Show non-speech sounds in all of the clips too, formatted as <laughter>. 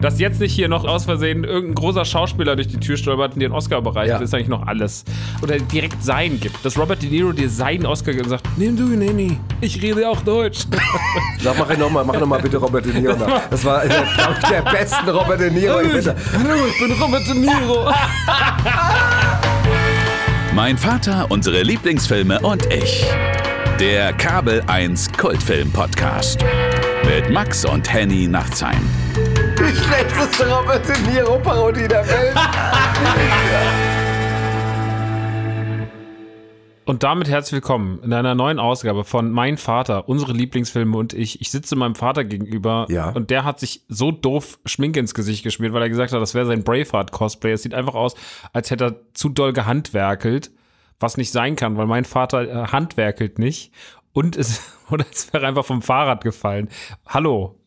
Dass jetzt nicht hier noch aus Versehen irgendein großer Schauspieler durch die Tür stolpert und dir einen Oscar bereicht, Ja. ist eigentlich noch alles. Oder direkt sein gibt. Dass Robert De Niro dir seinen Oscar gibt und sagt, nimm du ihn, Annie. Ich rede auch Deutsch. <laughs> Sag, mach nochmal, mach noch mal bitte Robert De Niro nach. Das war glaub ich, der besten Robert De Niro. Hallo, ich bin Robert De Niro. <laughs> Mein Vater, unsere Lieblingsfilme und ich. Der Kabel 1 Kultfilm Podcast. Mit Max und Henny Nachtsheim. Die schlechteste Robert De Niro-Parodie der Welt. Und damit herzlich willkommen in einer neuen Ausgabe von Mein Vater, unsere Lieblingsfilme und ich. Ich sitze meinem Vater gegenüber Ja. und der hat sich so doof Schminke ins Gesicht geschmiert, weil er gesagt hat, das wäre sein Braveheart-Cosplay. Es sieht einfach aus, als hätte er zu doll gehandwerkelt, was nicht sein kann, weil mein Vater äh, handwerkelt nicht. Und es, <laughs> oder es wäre einfach vom Fahrrad gefallen. Hallo.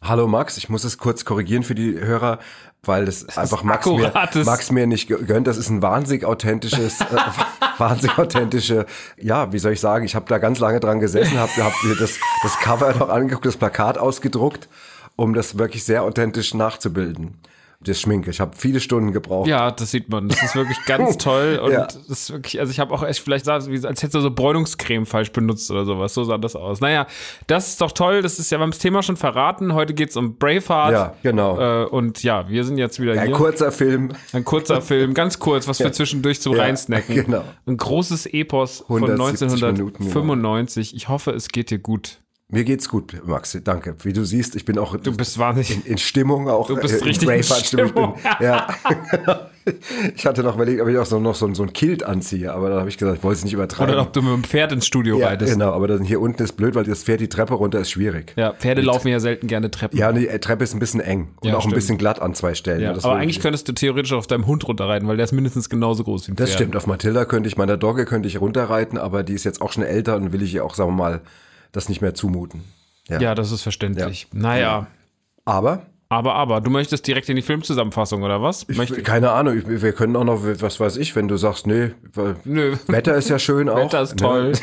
Hallo Max, ich muss es kurz korrigieren für die Hörer, weil das, einfach Max mir, Max mir nicht gönnt. Das ist ein wahnsinnig authentisches, äh, <laughs> wahnsinnig authentische, ja, wie soll ich sagen, ich habe da ganz lange dran gesessen, habe hab mir das, das Cover noch angeguckt, das Plakat ausgedruckt, um das wirklich sehr authentisch nachzubilden. Das Schminke. Ich habe viele Stunden gebraucht. Ja, das sieht man. Das ist wirklich ganz <laughs> toll. Und Ja. das ist wirklich, also ich habe auch echt vielleicht sah es als hättest du so Bräunungscreme falsch benutzt oder sowas. So sah das aus. Naja, das ist doch toll. Das ist ja, wir haben das Thema schon verraten. Heute geht's um Braveheart. Ja, genau. Äh, und ja, wir sind jetzt wieder Ein hier. kurzer Film. Ein kurzer Film, ganz kurz, was wir Ja. zwischendurch so Ja, reinsnacken. genau. Ein großes Epos von 170 Minuten, genau. 1995. Ich hoffe, es geht dir gut. Mir geht's gut, Max. Danke. Wie du siehst, ich bin auch Du bist wahnsinnig. in, in Stimmung auch. Du bist äh, in richtig in Braveheart-Stimmung. Ich bin- Stimmung. <laughs> Ja. <laughs> ich hatte noch überlegt, ob ich auch so, noch so, so ein Kilt anziehe, aber dann habe ich gesagt, ich wollte es nicht übertreiben. Oder ob du mit dem Pferd ins Studio ja, reitest. genau, aber dann hier unten ist blöd, weil das Pferd die Treppe runter ist schwierig. Ja, Pferde laufen ja selten gerne Treppen. Ja, die äh, Treppe ist ein bisschen eng und Ja, auch stimmt. ein bisschen glatt an zwei Stellen. Ja, das aber eigentlich ich- könntest du theoretisch auf deinem Hund runterreiten, weil der ist mindestens genauso groß wie ein Das Pferd. stimmt, auf Matilda könnte ich, meiner Dogge könnte ich runterreiten, aber die ist jetzt auch schon älter und will ich ihr auch, sagen wir mal, das nicht mehr zumuten. Ja. Ja, das ist verständlich. Naja, Aber aber, aber, du möchtest direkt in die Filmzusammenfassung, oder was? Möcht- Keine Ahnung, ich, wir können auch noch, was weiß ich, wenn du sagst, nee, Nö. Wetter ist ja schön <laughs> auch. Wetter ist toll. <laughs>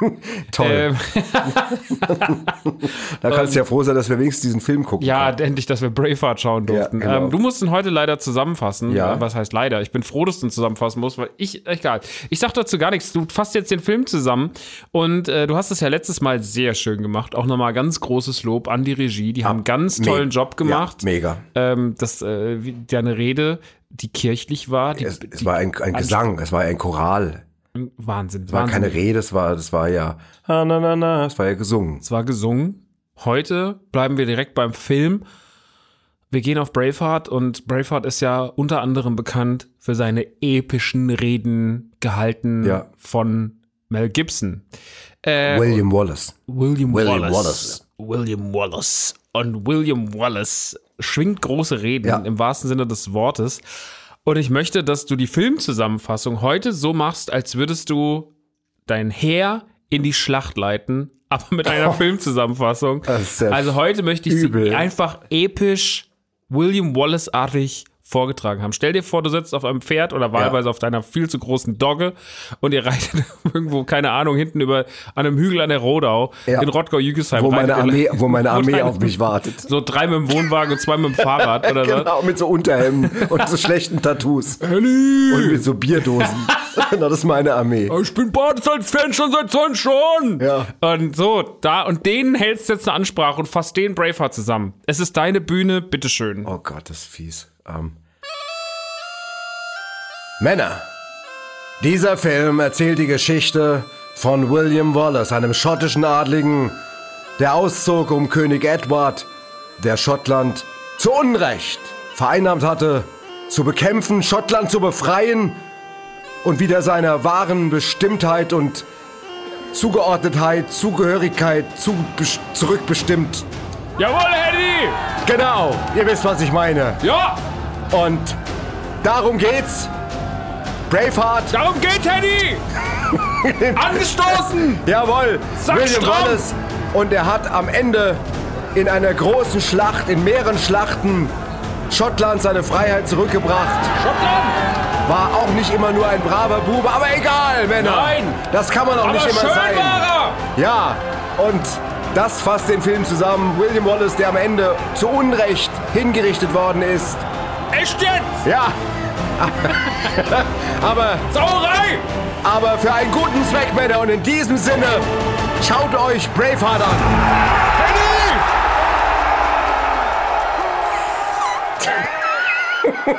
<laughs> Toll. Ähm, <laughs> da kannst du ja froh sein, dass wir wenigstens diesen Film gucken. ja, endlich, dass wir Braveheart schauen durften. Ja, genau. ähm, du musst ihn heute leider zusammenfassen. Ja. Äh, Was heißt leider? Ich bin froh, dass du ihn zusammenfassen musst, weil ich, egal. Ich sag dazu gar nichts. Du fasst jetzt den Film zusammen und äh, du hast es ja letztes Mal sehr schön gemacht. Auch nochmal ganz großes Lob an die Regie. Die haben einen ganz tollen Job gemacht. Ja, mega. ähm, das, äh, deine Rede, die kirchlich war, die, Es, es war ein, ein Gesang, es war ein Choral. Wahnsinn, Es war Wahnsinn. keine Rede, es war, das war ja, na, na, na, es war ja gesungen. Es war gesungen. Heute bleiben wir direkt beim Film. Wir gehen auf Braveheart und Braveheart ist ja unter anderem bekannt für seine epischen Reden gehalten Ja. von Mel Gibson. Äh, William Wallace. William, William Wallace. William Wallace. Und William Wallace schwingt große Reden Ja. im wahrsten Sinne des Wortes. Und ich möchte, dass du die Filmzusammenfassung heute so machst, als würdest du dein Heer in die Schlacht leiten, <laughs> aber mit einer Filmzusammenfassung. Das ist ja Also heute möchte ich übel. sie einfach episch William Wallace-artig vorgetragen haben. Stell dir vor, du sitzt auf einem Pferd oder wahlweise auf deiner viel zu großen Dogge und ihr reitet <laughs> irgendwo, keine Ahnung, hinten über an einem Hügel an der Rodau Ja. in Rottgau-Jügesheim. Wo meine Armee, wo <laughs> meine Armee auf mich wartet. So drei mit dem Wohnwagen und zwei mit dem Fahrrad oder so. Genau, mit so Unterhemden und so schlechten Tattoos. Und mit so Bierdosen. Genau, <laughs> das ist meine Armee. Ich bin Badesalz-Fan schon seit 20 Jahren. Ja. Und so, da, und denen hältst du jetzt eine Ansprache und fasst den Braveheart zusammen. Es ist deine Bühne, bitteschön. Oh Gott, das ist fies. Ähm. Männer, dieser Film erzählt die Geschichte von William Wallace, einem schottischen Adligen, der auszog, um König Edward, der Schottland zu Unrecht vereinnahmt hatte, zu bekämpfen, Schottland zu befreien und wieder seiner wahren Bestimmtheit und Zugeordnetheit, Zugehörigkeit zu, zurückbestimmt. Jawohl, Henny! Genau, ihr wisst, was ich meine. Ja, Und darum geht's. Braveheart, darum geht Henny! <laughs> Angestoßen! jawohl, Sack William stramm. Wallace. Und er hat am Ende in einer großen Schlacht, in mehreren Schlachten, Schottland seine Freiheit zurückgebracht. Schottland! War auch nicht immer nur ein braver Bube, aber egal, Männer. Nein. Das kann man auch Aber nicht immer schön sein. war Ja, und Das fasst den Film zusammen. William Wallace, der am Ende zu Unrecht hingerichtet worden ist. Echt jetzt? Ja. <laughs> aber, Sauerei! aber für einen guten Zweck, Männer. Und in diesem Sinne, schaut euch Braveheart an. <laughs>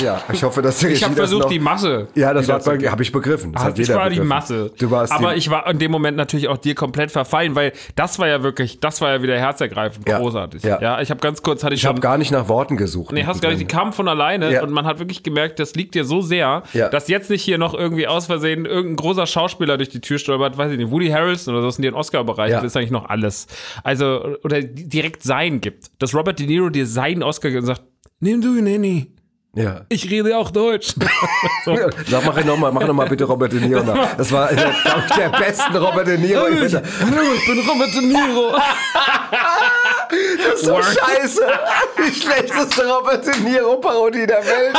Ja, ich hoffe, dass der Ich habe versucht, noch- die Masse. Ja, das habe ich begriffen. Das hat ich war die begriffen. Masse. Du warst Aber die, ich war in dem Moment natürlich auch dir komplett verfallen, weil das war ja wirklich, das war ja wieder herzergreifend, Ja. großartig. Ja. Ja, ich habe ganz kurz, hatte ich, ich habe gar nicht nach Worten gesucht. Nee, hast gar nicht, die kamen von alleine Ja. und man hat wirklich gemerkt, das liegt dir so sehr, dass jetzt nicht hier noch irgendwie aus Versehen irgendein großer Schauspieler durch die Tür stolpert, weiß ich nicht, Woody Harrelson oder so, sind die in Oscar-Bereich, das ist eigentlich noch alles. Also, oder direkt sein gibt. Dass Robert De Niro dir seinen Oscar gibt und sagt, nimm du ihn, Henny. Ja. Ich rede auch Deutsch. <laughs> Sag, mach noch mal, mach noch mal bitte Robert De Niro nach. Das war, glaube ich, der besten Robert De Niro. Hallo, ich bin Robert De Niro. Das ist so scheiße. Die schlechteste Robert De Niro-Parodie der Welt.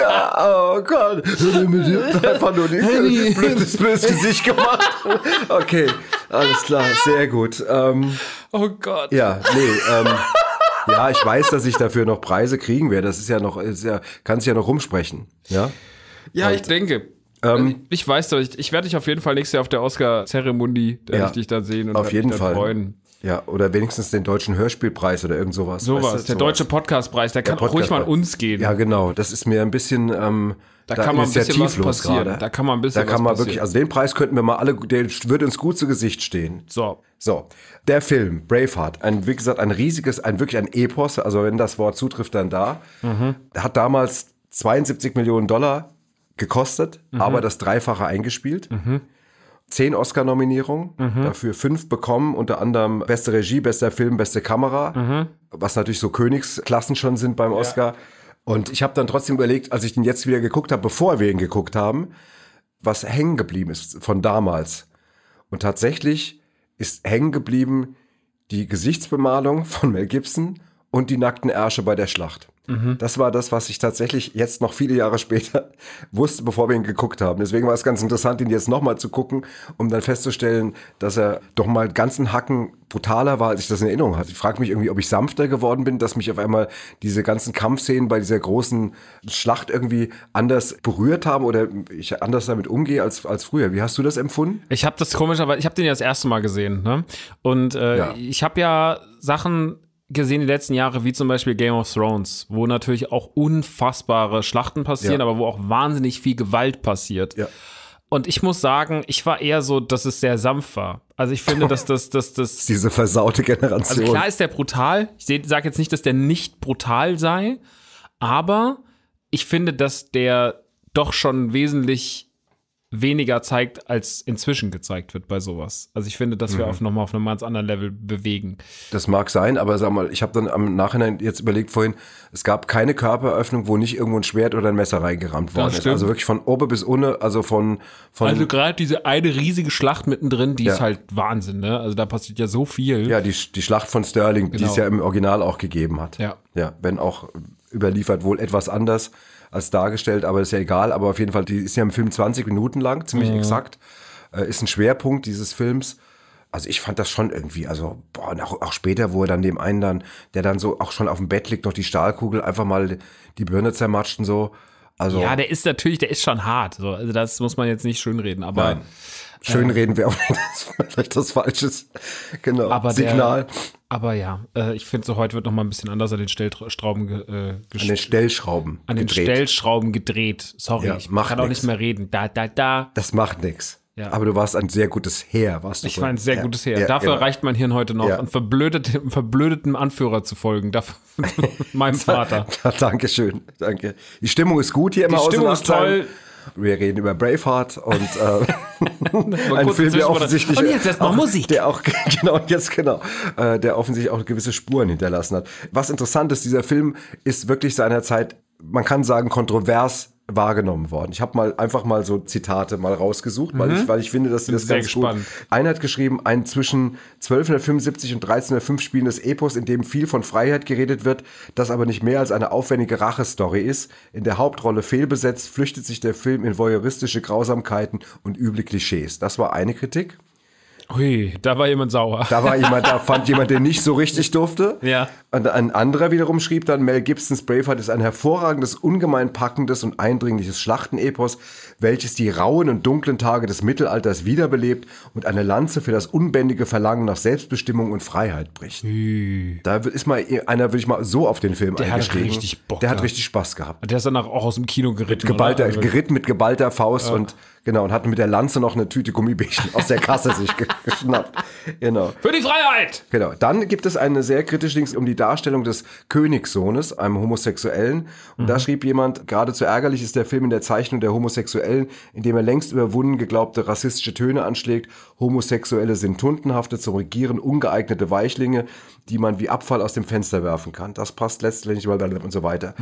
Ja, oh Gott. Einfach nur ein blödes, blödes Gesicht gemacht. Okay, alles klar, sehr gut. Ähm, Oh Gott. ja, nee, ähm, ja, ich weiß, dass ich dafür noch Preise kriegen werde. Das ist ja noch, ist ja, kann sich ja noch rumsprechen. Ja, Ja, ich denke. Ähm, ich weiß doch, ich, ich werde dich auf jeden Fall nächstes Jahr auf der Oscar-Zeremonie, da Ja, werde ich dich dann sehen und auf jeden Fall. freuen. ja, oder wenigstens den deutschen Hörspielpreis oder irgend sowas. Sowas, Weißt du, der deutsche Podcastpreis, der kann auch ruhig mal an uns gehen. Ja, genau. Das ist mir ein bisschen ähm, Da kann mal ein bisschen was passieren. gerade. Da kann mal ein bisschen Da kann was man passieren. wirklich, also den Preis könnten wir mal alle, der würde uns gut zu Gesicht stehen. So. So, der Film Braveheart, ein wie gesagt ein riesiges, ein wirklich ein Epos, also wenn das Wort zutrifft, dann da. Mhm. Hat damals 72 Millionen Dollar gekostet, Mhm. aber das Dreifache eingespielt. Zehn Oscar-Nominierungen, Mhm. dafür fünf bekommen, unter anderem beste Regie, bester Film, beste Kamera, Mhm. was natürlich so Königsklassen schon sind beim Oscar. Und ich habe dann trotzdem überlegt, als ich den jetzt wieder geguckt habe, bevor wir ihn geguckt haben, was hängen geblieben ist von damals. Und tatsächlich ist hängen geblieben die Gesichtsbemalung von Mel Gibson und die nackten Ärsche bei der Schlacht. Das war das, was ich tatsächlich jetzt noch viele Jahre später <laughs> wusste, bevor wir ihn geguckt haben. Deswegen war es ganz interessant, ihn jetzt nochmal zu gucken, um dann festzustellen, dass er doch mal ganzen Hacken brutaler war, als ich das in Erinnerung hatte. Ich frage mich irgendwie, ob ich sanfter geworden bin, dass mich auf einmal diese ganzen Kampfszenen bei dieser großen Schlacht irgendwie anders berührt haben oder ich anders damit umgehe als, als früher. Wie hast du das empfunden? Ich habe das komischerweise, ich habe den ja das erste Mal gesehen, ne? Und äh, Ja. ich habe ja Sachen gesehen die letzten Jahre, wie zum Beispiel Game of Thrones, wo natürlich auch unfassbare Schlachten passieren, Ja. aber wo auch wahnsinnig viel Gewalt passiert. Ja. Und ich muss sagen, ich war eher so, dass es sehr sanft war. Also ich finde, dass das, dass das, <laughs> Diese versaute Generation. also klar ist der brutal. Ich sage jetzt nicht, dass der nicht brutal sei, aber ich finde, dass der doch schon wesentlich weniger zeigt, als inzwischen gezeigt wird bei sowas. Also ich finde, dass wir auf nochmal auf einem ganz anderen Level bewegen. Das mag sein, aber sag mal, ich habe dann am Nachhinein jetzt überlegt vorhin, es gab keine Körperöffnung, wo nicht irgendwo ein Schwert oder ein Messer reingerammt worden ist. Also wirklich von oben bis unten, also von, von Also gerade diese eine riesige Schlacht mittendrin, die Ja. ist halt Wahnsinn, ne? Also da passiert ja so viel. ja, die, die Schlacht von Sterling, die es Genau. ja im Original auch gegeben hat. Ja. Ja, wenn auch überliefert wohl etwas anders als dargestellt, aber ist ja egal. Aber auf jeden Fall, die ist ja im Film 20 Minuten lang, ziemlich Mhm. exakt. Äh, ist ein Schwerpunkt dieses Films. Also ich fand das schon irgendwie, also boah, auch, auch später, wo er dann dem einen dann, der dann so auch schon auf dem Bett liegt, noch die Stahlkugel einfach mal die Birne zermatscht und so. Also Ja, der ist natürlich, der ist schon hart. So. Also das muss man jetzt nicht schönreden, aber Nein. schön reden wir auch nicht, das ist vielleicht das Falsches. Genau. Aber der- Signal Aber ja, äh, ich finde so heute wird noch mal ein bisschen anders an den Stellschrauben ge, äh, an den Stellschrauben an den gedreht. Stellschrauben gedreht. Sorry, Ja, ich kann auch nix. nicht mehr reden. Da, da, da. Das macht nichts. Ja. Aber du warst ein sehr gutes Heer, warst du. Ich war ein sehr Ja, gutes Heer. Dafür genau. reicht mein Hirn heute noch, Ja. einen verblödeten, verblödeten Anführer zu folgen. Dafür, <laughs> meinem Vater. <laughs> Dankeschön, danke. Die Stimmung ist gut hier im Die Stimmung ist toll. Wir reden über Braveheart und äh, <laughs> ein Film, der offensichtlich Und jetzt erst mal auch, Musik. der auch <laughs> genau jetzt genau, äh, der offensichtlich auch gewisse Spuren hinterlassen hat. Was interessant ist, dieser Film ist wirklich seinerzeit, man kann sagen, kontrovers wahrgenommen worden. Ich habe mal einfach mal so Zitate mal rausgesucht, weil ich weil ich finde, dass sie das Mhm. sehr ganz gespannt. gut. Einer hat geschrieben, ein zwischen 1275 und 1305 spielendes Epos, in dem viel von Freiheit geredet wird, das aber nicht mehr als eine aufwendige Rachestory ist. In der Hauptrolle fehlbesetzt, flüchtet sich der Film in voyeuristische Grausamkeiten und üble Klischees. Das war eine Kritik. Hui, da war jemand sauer. Da war jemand, da fand jemand, der nicht so richtig durfte. Ja. Und ein anderer wiederum schrieb dann, Mel Gibsons Braveheart ist ein hervorragendes, ungemein packendes und eindringliches Schlachtenepos, welches die rauen und dunklen Tage des Mittelalters wiederbelebt und eine Lanze für das unbändige Verlangen nach Selbstbestimmung und Freiheit bricht. Da ist mal einer, würde ich mal so auf den Film Der hat eingestiegen. richtig Bock Der hat richtig Spaß gehabt. Der ist danach auch aus dem Kino geritten. Geballter, geritten mit geballter Faust und genau und hat mit der Lanze noch eine Tüte Gummibärchen aus der Kasse <laughs> sich ge- geschnappt. Genau. Für die Freiheit! Genau. Dann gibt es eine sehr kritische Dings um die Darstellung des Königssohnes, einem Homosexuellen. Und da schrieb jemand, geradezu ärgerlich ist der Film in der Zeichnung der Homosexuellen, indem er längst überwunden geglaubte rassistische Töne anschlägt. Homosexuelle sind tuntenhafte, zum Regieren ungeeignete Weichlinge, die man wie Abfall aus dem Fenster werfen kann. Das passt letztendlich mal und so weiter.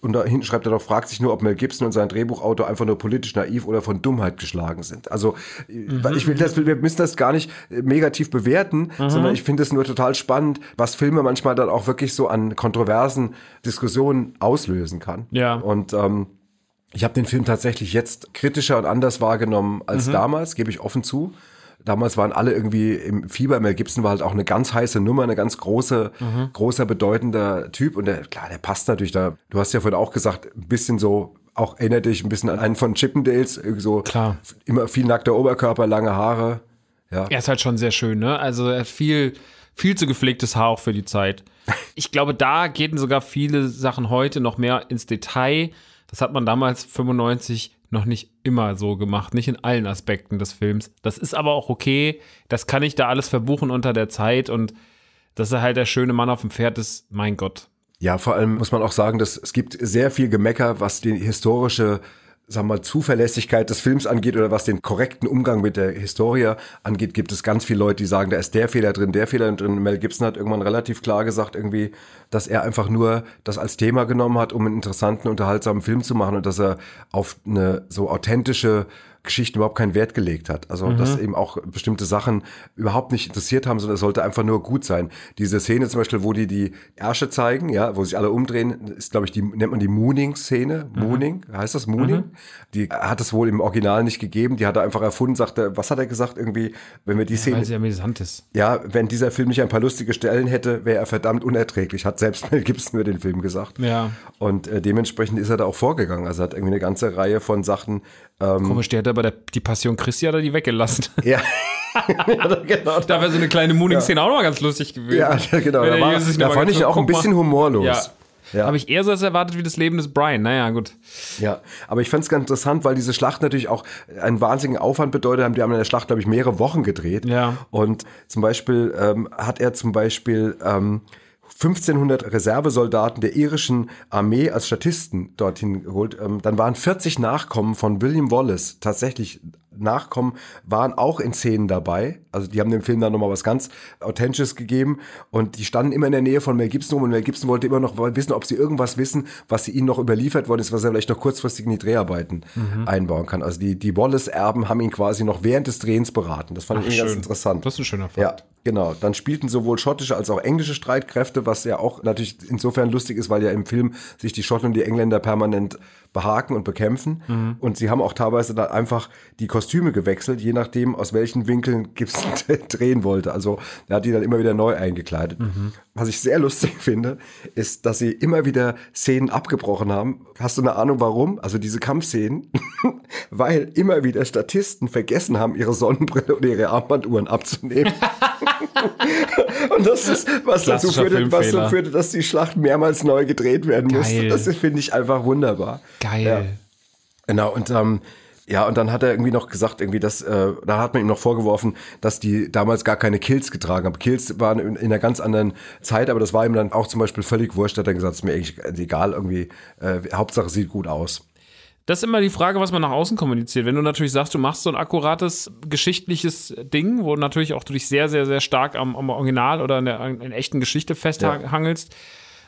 Und da hinten schreibt er doch, fragt sich nur, ob Mel Gibson und sein Drehbuchautor einfach nur politisch naiv oder von Dummheit geschlagen sind. Also weil ich will das, wir müssen das gar nicht äh, negativ bewerten, sondern ich finde es nur total spannend, was Filme manchmal dann auch wirklich so an kontroversen Diskussionen auslösen kann. Ja. Und ähm, ich habe den Film tatsächlich jetzt kritischer und anders wahrgenommen als damals, gebe ich offen zu. Damals waren alle irgendwie im Fieber. Mel Gibson war halt auch eine ganz heiße Nummer, eine ganz große, großer, bedeutender Typ. Und der, klar, der passt natürlich da. Du hast ja vorhin auch gesagt, ein bisschen so, auch erinnert dich ein bisschen an einen von Chippendales. So Klar. immer viel nackter Oberkörper, lange Haare. Ja. Er ist halt schon sehr schön, ne? Also er hat viel, viel zu gepflegtes Haar auch für die Zeit. <laughs> Ich glaube, da gehen sogar viele Sachen heute noch mehr ins Detail. Das hat man damals 95 noch nicht immer so gemacht, nicht in allen Aspekten des Films. Das ist aber auch okay. Das kann ich da alles verbuchen unter der Zeit und dass er halt der schöne Mann auf dem Pferd ist, mein Gott. Ja, vor allem muss man auch sagen, dass es gibt sehr viel Gemecker, was die historische wir mal, Zuverlässigkeit des Films angeht oder was den korrekten Umgang mit der Historie angeht, gibt es ganz viele Leute, die sagen, da ist der Fehler drin, der Fehler drin. Mel Gibson hat irgendwann relativ klar gesagt, irgendwie, dass er einfach nur das als Thema genommen hat, um einen interessanten, unterhaltsamen Film zu machen und dass er auf eine so authentische Geschichten überhaupt keinen Wert gelegt hat. Also, dass eben auch bestimmte Sachen überhaupt nicht interessiert haben, sondern es sollte einfach nur gut sein. Diese Szene zum Beispiel, wo die die Ärsche zeigen, ja, wo sich alle umdrehen, ist, glaube ich, die, nennt man die Mooning-Szene. Mooning, heißt das Mooning? Die hat es wohl im Original nicht gegeben. Die hat er einfach erfunden, sagte, was hat er gesagt? Irgendwie, wenn wir die Szene, Weil sie amüsant ist. ja, wenn dieser Film nicht ein paar lustige Stellen hätte, wäre er verdammt unerträglich, hat selbst Mel Gibson über den Film gesagt. Ja. Und äh, dementsprechend ist er da auch vorgegangen. Also er hat irgendwie eine ganze Reihe von Sachen, ähm, Komisch, der hat aber der, die Passion Christi hat er die weggelassen. <laughs> ja. ja, genau. Da wäre so eine kleine Mooning-Szene auch noch ganz lustig gewesen. Ja, genau. Da, war, da fand ich auch ein bisschen humorlos. Ja. Ja. Habe ich eher so das erwartet wie das Leben des Brian. Naja, gut. Ja, aber ich fand es ganz interessant, weil diese Schlacht natürlich auch einen wahnsinnigen Aufwand bedeutet haben. Die haben in der Schlacht, glaube ich, mehrere Wochen gedreht. Ja. Und zum Beispiel ähm, hat er zum Beispiel ähm, 1500 Reservesoldaten der irischen Armee als Statisten dorthin geholt. Ähm, dann waren 40 Nachkommen von William Wallace, tatsächlich Nachkommen, waren auch in Szenen dabei. Also die haben dem Film dann nochmal was ganz Authentisches gegeben. Und die standen immer in der Nähe von Mel Gibson rum. Und Mel Gibson wollte immer noch wissen, ob sie irgendwas wissen, was sie ihnen noch überliefert worden ist, was er vielleicht noch kurzfristig in die Dreharbeiten einbauen kann. Also die, die Wallace-Erben haben ihn quasi noch während des Drehens beraten. Das fand ich irgendwie ganz schön. interessant. Das ist ein schöner Fakt. Ja, genau. Dann spielten sowohl schottische als auch englische Streitkräfte, was ja auch natürlich insofern lustig ist, weil ja im Film sich die Schotten und die Engländer permanent behaken und bekämpfen. Mhm. Und sie haben auch teilweise dann einfach die Kostüme gewechselt, je nachdem, aus welchen Winkeln Gibson <laughs> drehen wollte. Also er hat die dann immer wieder neu eingekleidet. Mhm. Was ich sehr lustig <laughs> finde, ist, dass sie immer wieder Szenen abgebrochen haben. Hast du eine Ahnung, warum? Also diese Kampfszenen, <laughs> weil immer wieder Statisten vergessen haben, ihre Sonnenbrille oder ihre Armbanduhren abzunehmen. <laughs> Und das ist, was dazu, führte, was dazu führte, dass die Schlacht mehrmals neu gedreht werden musste. Geil. Das finde ich einfach wunderbar. Geil. Ja. Genau, und ähm, ja, und dann hat er irgendwie noch gesagt, irgendwie, dass, äh, da hat man ihm noch vorgeworfen, dass die damals gar keine Kills getragen haben. Kills waren in, in einer ganz anderen Zeit, aber das war ihm dann auch zum Beispiel völlig wurscht. Hat er gesagt, ist mir eigentlich egal, irgendwie, äh, Hauptsache sieht gut aus. Das ist immer die Frage, was man nach außen kommuniziert. Wenn du natürlich sagst, du machst so ein akkurates geschichtliches Ding, wo natürlich auch du dich sehr, sehr, sehr stark am, am Original oder in der in echten Geschichte festhangelst,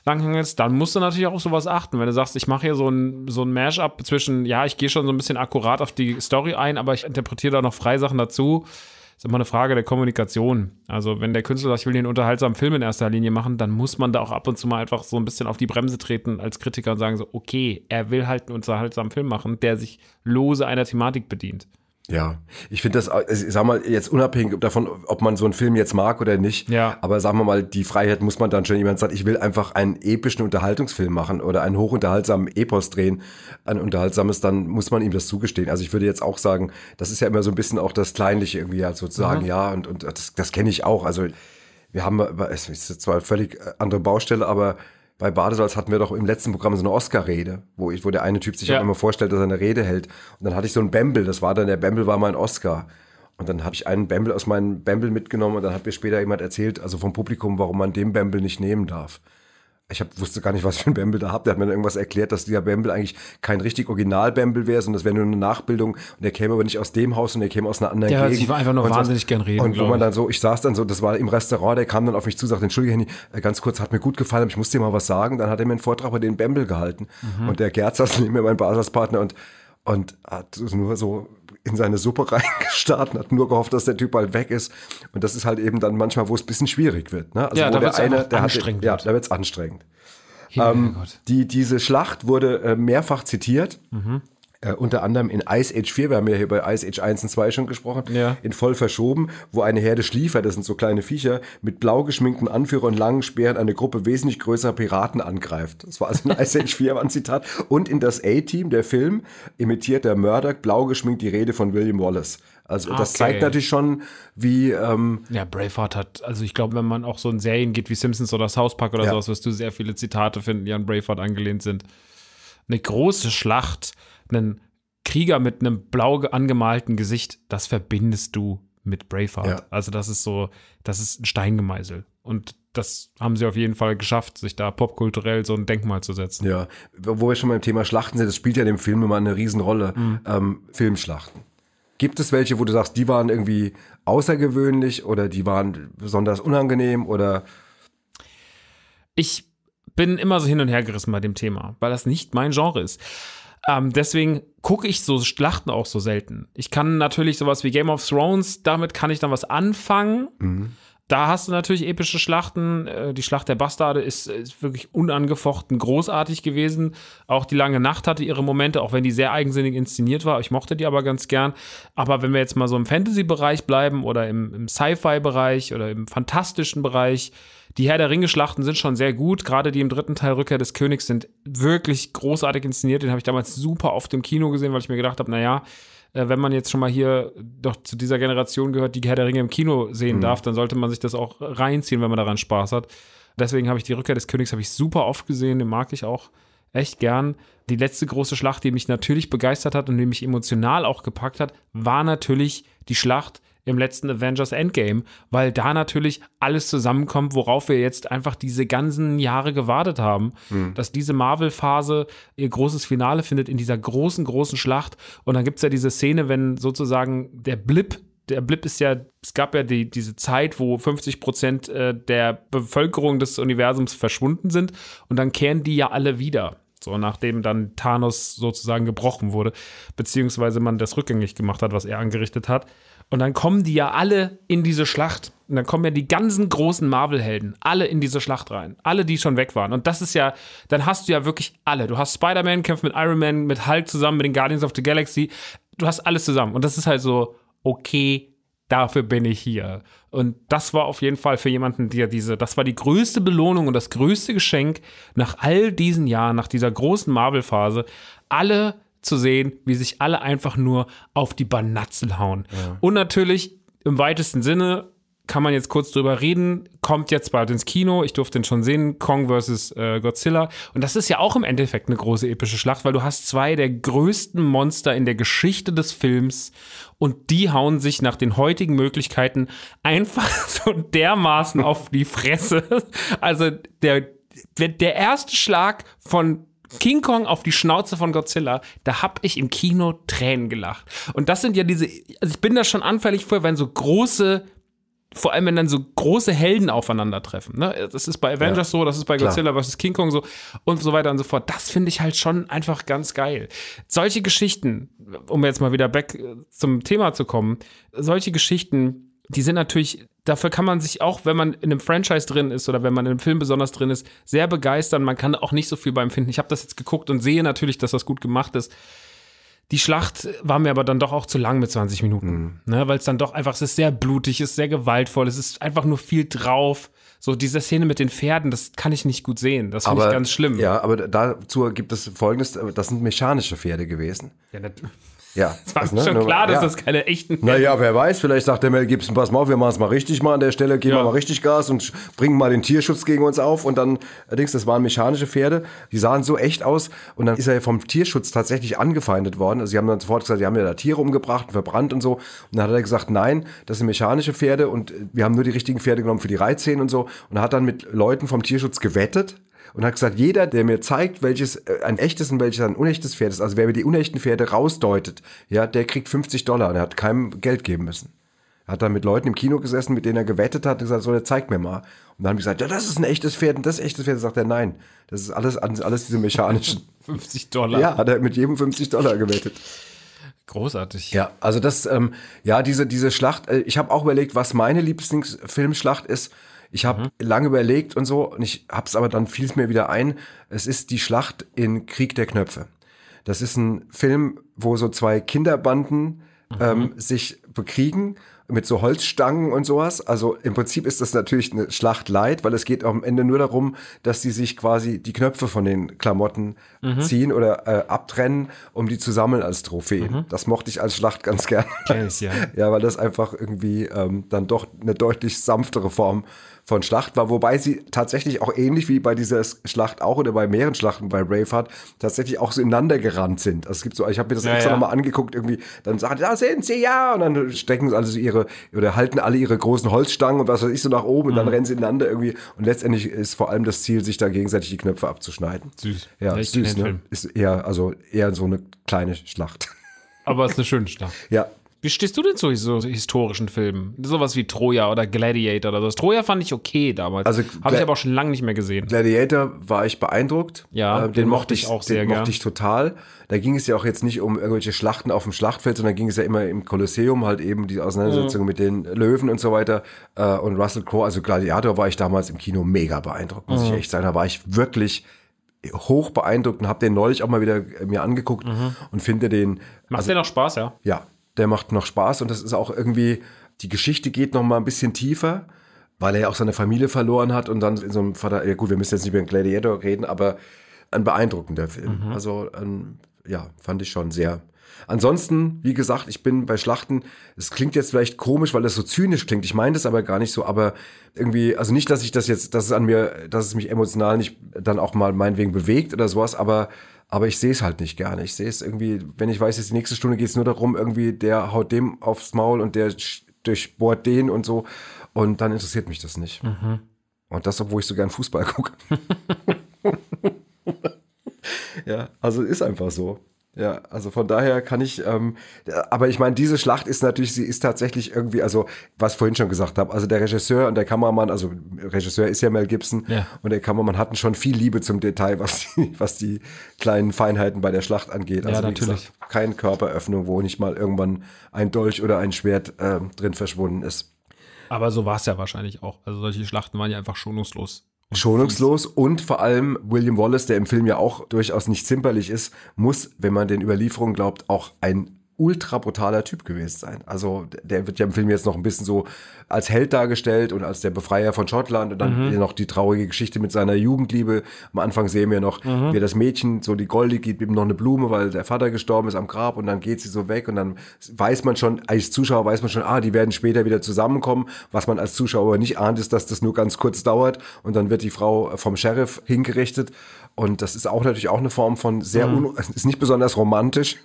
langhangelst, dann musst du natürlich auch auf sowas achten. Wenn du sagst, ich mache hier so ein, so ein Mash-up zwischen, ja, ich gehe schon so ein bisschen akkurat auf die Story ein, aber ich interpretiere da noch Freisachen dazu, ist immer eine Frage der Kommunikation. Also, wenn der Künstler sagt, ich will den unterhaltsamen Film in erster Linie machen, dann muss man da auch ab und zu mal einfach so ein bisschen auf die Bremse treten als Kritiker und sagen so, okay, er will halt einen unterhaltsamen Film machen, der sich lose einer Thematik bedient. Ja, ich finde das, ich sag mal, jetzt unabhängig davon, ob man so einen Film jetzt mag oder nicht, Ja. aber sagen wir mal, die Freiheit muss man dann schon jemand sagt, ich will einfach einen epischen Unterhaltungsfilm machen oder einen hochunterhaltsamen Epos drehen, ein unterhaltsames, dann muss man ihm das zugestehen. Also ich würde jetzt auch sagen, das ist ja immer so ein bisschen auch das Kleinliche irgendwie halt sozusagen, ja, und, und das, das kenne ich auch. Also wir haben, es ist zwar eine völlig andere Baustelle, aber bei Badesalz hatten wir doch im letzten Programm so eine Oscar-Rede, wo ich, wo der eine Typ sich Ja. auch immer vorstellt, dass er eine Rede hält. Und dann hatte ich so einen Bamble, das war dann, der Bamble war mein Oscar. Und dann habe ich einen Bamble aus meinem Bamble mitgenommen und dann hat mir später jemand erzählt, also vom Publikum, warum man den Bamble nicht nehmen darf. Ich hab, wusste gar nicht, was für ein Bamble da habt. Der hat mir dann irgendwas erklärt, dass dieser Bamble eigentlich kein richtig Original-Bamble wäre, sondern das wäre nur eine Nachbildung. Und der käme aber nicht aus dem Haus und der käme aus einer anderen Der Gegend. sich einfach nur Und so- wahnsinnig gern reden, Und wo man ich. dann so, ich saß dann so, das war im Restaurant, der kam dann auf mich zu, sagte, entschuldige Henny, äh, ganz kurz, hat mir gut gefallen, aber ich muss dir mal was sagen. Dann hat er mir einen Vortrag über den Bamble gehalten. Mhm. Und der Gerd saß neben mir, mein Basispartner, und, und hat nur so in seine Suppe <laughs> reingestarrt und hat nur gehofft, dass der Typ bald weg ist. Und das ist halt eben dann manchmal, wo es ein bisschen schwierig wird. Ne? Also Ja, wo da einfach eine, der hat, anstrengend ja, wird. da wird's anstrengend. Herrgott. Die, diese Schlacht wurde äh, mehrfach zitiert. Äh, unter anderem in Ice Age 4, wir haben ja hier bei Ice Age 1 und 2 schon gesprochen, Ja. in voll verschoben, wo eine Herde Schliefer, das sind so kleine Viecher, mit blau geschminkten Anführer und langen Speeren eine Gruppe wesentlich größerer Piraten angreift. Das war also in Ice Age 4 war ein Zitat. Und in das A-Team, der Film, imitiert der Murdoch blau geschminkt die Rede von William Wallace. Also das Okay. zeigt natürlich schon, wie ähm, Ja, Braveheart hat, also ich glaube, wenn man auch so in Serien geht wie Simpsons oder South Park oder Ja. sowas, wirst du sehr viele Zitate finden, die an Braveheart angelehnt sind. Eine große Schlacht, einen Krieger mit einem blau ge- angemalten Gesicht, das verbindest du mit Braveheart. Ja. Also das ist so, das ist ein Steingemeißel. Und das haben sie auf jeden Fall geschafft, sich da popkulturell so ein Denkmal zu setzen. Ja, wo wir schon beim Thema Schlachten sind, das spielt ja in dem Film immer eine Riesenrolle. Ähm, Filmschlachten. Gibt es welche, wo du sagst, die waren irgendwie außergewöhnlich oder die waren besonders unangenehm oder ich bin immer so hin und her gerissen bei dem Thema, weil das nicht mein Genre ist. Ähm, deswegen gucke ich so Schlachten auch so selten. Ich kann natürlich sowas wie Game of Thrones, damit kann ich dann was anfangen. Da hast du natürlich epische Schlachten. Äh, Die Schlacht der Bastarde ist, ist wirklich unangefochten großartig gewesen. Auch die lange Nacht hatte ihre Momente, auch wenn die sehr eigensinnig inszeniert war. Ich mochte die aber ganz gern. Aber wenn wir jetzt mal so im Fantasy-Bereich bleiben oder im, im Sci-Fi-Bereich oder im fantastischen Bereich, die Herr der Ringe-Schlachten sind schon sehr gut. Gerade die im dritten Teil Rückkehr des Königs sind wirklich großartig inszeniert. Den habe ich damals super oft im Kino gesehen, weil ich mir gedacht habe, naja, äh, wenn man jetzt schon mal hier doch zu dieser Generation gehört, die Herr der Ringe im Kino sehen darf, dann sollte man sich das auch reinziehen, wenn man daran Spaß hat. Deswegen habe ich die Rückkehr des Königs habe ich super oft gesehen, den mag ich auch echt gern. Die letzte große Schlacht, die mich natürlich begeistert hat und die mich emotional auch gepackt hat, war natürlich die Schlacht im letzten Avengers Endgame, weil da natürlich alles zusammenkommt, worauf wir jetzt einfach diese ganzen Jahre gewartet haben, dass diese Marvel-Phase ihr großes Finale findet in dieser großen, großen Schlacht. Und dann gibt es ja diese Szene, wenn sozusagen der Blip der Blip ist ja, es gab ja die, diese Zeit, wo 50 Prozent äh, der Bevölkerung des Universums verschwunden sind und dann kehren die ja alle wieder. So, nachdem dann Thanos sozusagen gebrochen wurde, beziehungsweise man das rückgängig gemacht hat, was er angerichtet hat. Und dann kommen die ja alle in diese Schlacht. Und dann kommen ja die ganzen großen Marvel-Helden alle in diese Schlacht rein. Alle, die schon weg waren. Und das ist ja, dann hast du ja wirklich alle. Du hast Spider-Man kämpft mit Iron Man, mit Hulk zusammen, mit den Guardians of the Galaxy. Du hast alles zusammen. Und das ist halt so, okay, dafür bin ich hier. Und das war auf jeden Fall für jemanden, der diese, das war die größte Belohnung und das größte Geschenk nach all diesen Jahren, nach dieser großen Marvel-Phase, alle zu sehen, wie sich alle einfach nur auf die Banatzel hauen. Und natürlich im weitesten Sinne kann man jetzt kurz drüber reden, kommt jetzt bald ins Kino. Ich durfte den schon sehen, Kong vs. Äh, Godzilla. Und das ist ja auch im Endeffekt eine große epische Schlacht, weil du hast zwei der größten Monster in der Geschichte des Films und die hauen sich nach den heutigen Möglichkeiten einfach <laughs> so dermaßen auf die Fresse. Also der, der erste Schlag von King Kong auf die Schnauze von Godzilla, da hab ich im Kino Tränen gelacht. Und das sind ja diese, also ich bin da schon anfällig vor, wenn so große vor allem wenn dann so große Helden aufeinandertreffen. Ne? Das ist bei Avengers Ja, so, das ist bei klar. Godzilla vs. King Kong so und so weiter und so fort. Das finde ich halt schon einfach ganz geil. Solche Geschichten, um jetzt mal wieder back zum Thema zu kommen, solche Geschichten, die sind natürlich, dafür kann man sich auch, wenn man in einem Franchise drin ist oder wenn man in einem Film besonders drin ist, sehr begeistern. Man kann auch nicht so viel beim finden. Ich habe das jetzt geguckt und sehe natürlich, dass das gut gemacht ist Die Schlacht war mir aber dann doch auch zu lang mit 20 Minuten. Ne, Weil es dann doch einfach, es ist sehr blutig, es ist sehr gewaltvoll, es ist einfach nur viel drauf. So diese Szene mit den Pferden, das kann ich nicht gut sehen. Das finde ich ganz schlimm. Ja, aber dazu gibt es folgendes, das sind mechanische Pferde gewesen. Ja, das, Ja. <laughs> das war ne, schon nur- klar, dass ja. das keine echten Naja, wer weiß, vielleicht sagt der Mel Gibson, pass mal auf, wir machen es mal richtig mal an der Stelle, geben Ja. wir mal richtig Gas und bringen mal den Tierschutz gegen uns auf und dann, allerdings, das waren mechanische Pferde, die sahen so echt aus und dann ist er vom Tierschutz tatsächlich angefeindet worden. Also sie haben dann sofort gesagt, die haben ja da Tiere umgebracht und verbrannt und so. Und dann hat er gesagt, nein, das sind mechanische Pferde und wir haben nur die richtigen Pferde genommen für die Reitszenen und so und hat dann mit Leuten vom Tierschutz gewettet und hat gesagt, jeder, der mir zeigt, welches äh, ein echtes und welches ein unechtes Pferd ist, also wer mir die unechten Pferde rausdeutet, ja, der kriegt 50 Dollar und er hat keinem Geld geben müssen. Er hat dann mit Leuten im Kino gesessen, mit denen er gewettet hat und gesagt, so, der zeigt mir mal. Und dann haben die gesagt, ja, das ist ein echtes Pferd und das ist ein echtes Pferd. Sagt er, nein, das ist alles, alles diese mechanischen. <laughs> 50 Dollar. ja, hat er mit jedem 50 Dollar gewettet. Großartig. Ja, also das, ähm, ja, diese, diese Schlacht, äh, ich habe auch überlegt, was meine Lieblingsfilmschlacht ist. Ich habe lange überlegt und so, und ich hab's aber dann fiel es mir wieder ein. Es ist die Schlacht in Krieg der Knöpfe. Das ist ein Film, wo so zwei Kinderbanden ähm, sich bekriegen mit so Holzstangen und sowas. Also im Prinzip ist das natürlich eine Schlacht leid, weil es geht am Ende nur darum, dass sie sich quasi die Knöpfe von den Klamotten ziehen oder äh, abtrennen, um die zu sammeln als Trophäen. Das mochte ich als Schlacht ganz gern. Kenn ich, ja. <laughs> ja, weil das einfach irgendwie ähm, dann doch eine deutlich sanftere Form von Schlacht war, wobei sie tatsächlich auch ähnlich wie bei dieser Schlacht auch oder bei mehreren Schlachten bei Braveheart tatsächlich auch so ineinander gerannt sind. Also es gibt so, ich habe mir das Ja, extra ja. nochmal angeguckt, irgendwie, dann sagen, da sind sie, ja, und dann stecken sie also ihre, oder halten alle ihre großen Holzstangen und was weiß ich so nach oben und Mhm. dann rennen sie ineinander irgendwie und letztendlich ist vor allem das Ziel, sich da gegenseitig die Knöpfe abzuschneiden. Süß. Ja, süß, ne? Film. Ist eher, also eher so eine kleine Schlacht. Aber es ist eine schöne Schlacht. ja, Wie stehst du denn zu so historischen Filmen? Sowas wie Troja oder Gladiator oder so. Troja fand ich okay damals. Also Habe ich aber auch schon lange nicht mehr gesehen. Gladiator war ich beeindruckt. Ja, Äh, den mochte ich auch sehr Den gern. mochte ich total. Da ging es ja auch jetzt nicht um irgendwelche Schlachten auf dem Schlachtfeld, sondern ging es ja immer im Kolosseum halt eben die Auseinandersetzung Mhm. mit den Löwen und so weiter. Äh, und Russell Crowe, also Gladiator war ich damals im Kino mega beeindruckt, muss Mhm. ich echt sagen. Da war ich wirklich hoch beeindruckt und habe den neulich auch mal wieder äh, mir angeguckt Mhm. und finde den Macht dir noch Spaß, ja? ja, der macht noch Spaß und das ist auch irgendwie, die Geschichte geht noch mal ein bisschen tiefer, weil er ja auch seine Familie verloren hat und dann in so einem Vater, ja gut, wir müssen jetzt nicht über den Gladiator reden, aber ein beeindruckender Film. Also, ähm, ja, fand ich schon sehr. Ansonsten, wie gesagt, ich bin bei Schlachten, es klingt jetzt vielleicht komisch, weil das so zynisch klingt. Ich meine das aber gar nicht so, aber irgendwie, also nicht, dass ich das jetzt, dass es an mir, dass es mich emotional nicht dann auch mal meinetwegen bewegt oder sowas, aber aber ich sehe es halt nicht gerne. Ich sehe es irgendwie, wenn ich weiß, jetzt die nächste Stunde geht es nur darum, irgendwie, der haut dem aufs Maul und der durchbohrt den und so. Und dann interessiert mich das nicht. Und das, obwohl ich so gern Fußball gucke. <laughs> <laughs> ja, also ist einfach so. Ja, also von daher kann ich, ähm, aber ich meine, diese Schlacht ist natürlich, sie ist tatsächlich irgendwie, also was ich vorhin schon gesagt habe, also der Regisseur und der Kameramann, also Regisseur ist ja Mel Gibson Ja. und der Kameramann hatten schon viel Liebe zum Detail, was die, was die kleinen Feinheiten bei der Schlacht angeht. Also Ja, natürlich. Gesagt, keine Körperöffnung, wo nicht mal irgendwann ein Dolch oder ein Schwert ähm, drin verschwunden ist. Aber so war es ja wahrscheinlich auch. Also solche Schlachten waren ja einfach schonungslos. Schonungslos und vor allem William Wallace, der im Film ja auch durchaus nicht zimperlich ist, muss, wenn man den Überlieferungen glaubt, auch ein ultra brutaler Typ gewesen sein. Also der wird ja im Film jetzt noch ein bisschen so als Held dargestellt und als der Befreier von Schottland und dann noch die traurige Geschichte mit seiner Jugendliebe. Am Anfang sehen wir noch, wie das Mädchen, so die Goldi, gibt ihm noch eine Blume, weil der Vater gestorben ist am Grab und dann geht sie so weg und dann weiß man schon, als Zuschauer weiß man schon, ah, die werden später wieder zusammenkommen. Was man als Zuschauer nicht ahnt, ist, dass das nur ganz kurz dauert und dann wird die Frau vom Sheriff hingerichtet. Und das ist auch natürlich auch eine Form von sehr, un ist nicht besonders romantisch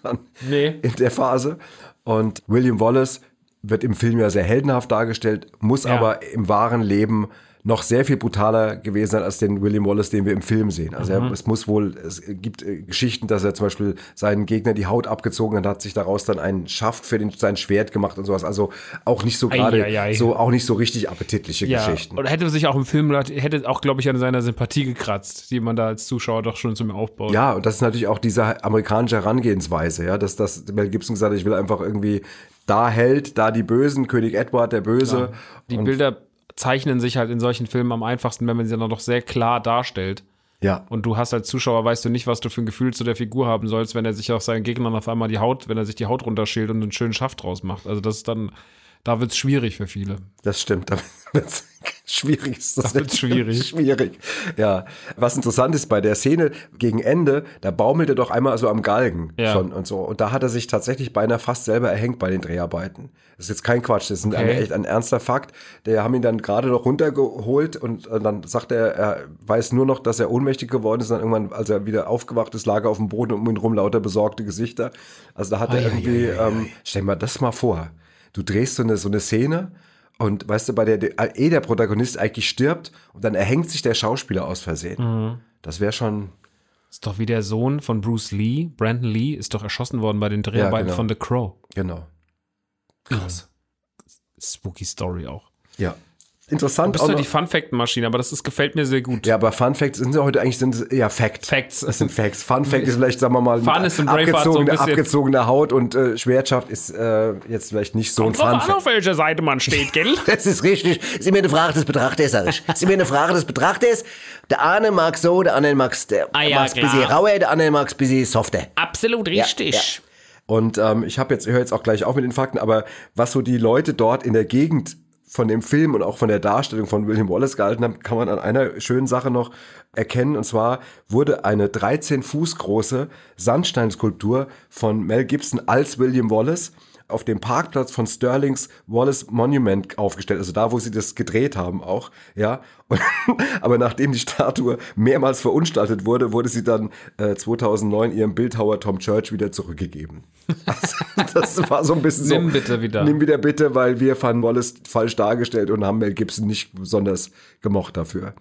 Nee. in der Phase. Und William Wallace wird im Film ja sehr heldenhaft dargestellt, muss Ja. aber im wahren Leben noch sehr viel brutaler gewesen sein als den William Wallace, den wir im Film sehen. Also er, es muss wohl, es gibt äh, Geschichten, dass er zum Beispiel seinen Gegner die Haut abgezogen hat, hat sich daraus dann einen Schaft für den, sein Schwert gemacht und sowas. Also auch nicht so gerade, so auch nicht so richtig appetitliche Ja, Geschichten. oder hätte sich auch im Film, hätte auch, glaube ich, an seiner Sympathie gekratzt, die man da als Zuschauer doch schon zum Aufbau. Ja, und das ist natürlich auch diese amerikanische Herangehensweise, ja, dass das Mel Gibson gesagt hat, ich will einfach irgendwie da Held, da die Bösen, König Edward der Böse. Die und, Bilder zeichnen sich halt in solchen Filmen am einfachsten, wenn man sie dann doch sehr klar darstellt. Ja. Und du hast als Zuschauer, weißt du nicht, was du für ein Gefühl zu der Figur haben sollst, wenn er sich auf seinen Gegnern auf einmal die Haut, wenn er sich die Haut runterschält und einen schönen Schaft draus macht. Also das ist dann, da wird's schwierig für viele. Das stimmt. Da <laughs> wird's schwierig. Ist das Da wird's echt schwierig. schwierig. Ja. Was interessant ist bei der Szene gegen Ende, da baumelt er doch einmal so am Galgen Ja. schon und so. Und da hat er sich tatsächlich beinahe fast selber erhängt bei den Dreharbeiten. Das ist jetzt kein Quatsch, das ist ein, Okay. echt ein ernster Fakt. Der haben ihn dann gerade noch runtergeholt und, und dann sagt er, er weiß nur noch, dass er ohnmächtig geworden ist. Und dann irgendwann, als er wieder aufgewacht ist, lag er auf dem Boden und um ihn rum lauter besorgte Gesichter. Also da hat er Ei, ei, irgendwie, ähm, stell dir mal das mal vor. Du drehst so eine, so eine Szene und weißt du, bei der der- eh der Protagonist eigentlich stirbt und dann erhängt sich der Schauspieler aus Versehen. Mhm. Das wäre schon, Ist doch wie der Sohn von Bruce Lee, Brandon Lee, ist doch erschossen worden bei den Dreharbeiten genau. von The Crow. genau. Krass. Spooky Story auch. Ja. Du Interessant bist auch ja die Fun Fact Maschine, aber das ist, gefällt mir sehr gut. Ja, aber Fun Facts sind ja heute eigentlich sind eher Facts. Facts. Das sind Facts. Fun Fact ist vielleicht, sagen wir mal, Fun ist Braveheart so ein abgezogene, abgezogene Haut und äh, Schwertschaft ist äh, jetzt vielleicht nicht so ein Kommt drauf Fun an, Fact. auf welcher Seite man steht, gell? <laughs> Das ist richtig. Ist immer eine Frage des Betrachters, sag ich. Ist immer eine Frage des Betrachters. Der eine mag so, der andere mag's, der Ah ja, mag's bisschen rauer, der andere mag's bisschen softer. Absolut richtig. Und ähm, ich habe jetzt, höre jetzt auch gleich auf mit den Fakten, aber was so die Leute dort in der Gegend von dem Film und auch von der Darstellung von William Wallace gehalten haben, kann man an einer schönen Sache noch erkennen. Und zwar wurde eine 13 Fuß große Sandsteinskulptur von Mel Gibson als William Wallace auf dem Parkplatz von Sterlings Wallace Monument aufgestellt, also da, wo sie das gedreht haben auch, ja. Und, <laughs> aber nachdem die Statue mehrmals verunstaltet wurde, wurde sie dann äh, 2009 ihrem Bildhauer Tom Church wieder zurückgegeben. Also, <laughs> das war so ein bisschen so. Nimm bitte wieder. Nimm wieder bitte, weil wir fanden Wallace falsch dargestellt und haben Mel Gibson nicht besonders gemocht dafür.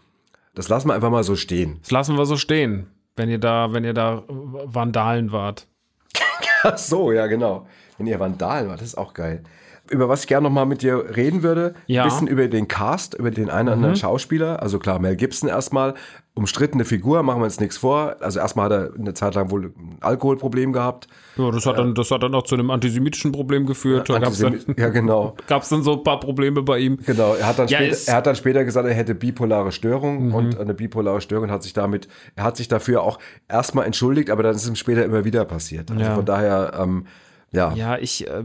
Das lassen wir einfach mal so stehen. Das lassen wir so stehen, wenn ihr da, wenn ihr da Vandalen wart. <laughs> Ach so, ja, genau. Wenn ihr Vandalen wart, das ist auch geil. Über was ich gerne noch mal mit dir reden würde, Ja. ein bisschen über den Cast, über den einen oder anderen Schauspieler. Also klar, Mel Gibson erstmal, umstrittene Figur, machen wir uns nichts vor. Also erstmal hat er eine Zeit lang wohl ein Alkoholproblem gehabt. Ja, das hat dann, das hat dann auch zu einem antisemitischen Problem geführt. Gab es dann, Antisemi- ja, genau. <laughs> gab's dann so ein paar Probleme bei ihm. Genau, er hat, dann Ja, später, Mhm. er hat dann später gesagt, er hätte bipolare Störung und eine bipolare Störung hat sich damit, er hat sich dafür auch erstmal entschuldigt, aber dann ist es ihm später immer wieder passiert. Also Ja. von daher, ähm, ja. Ja, ich, äh,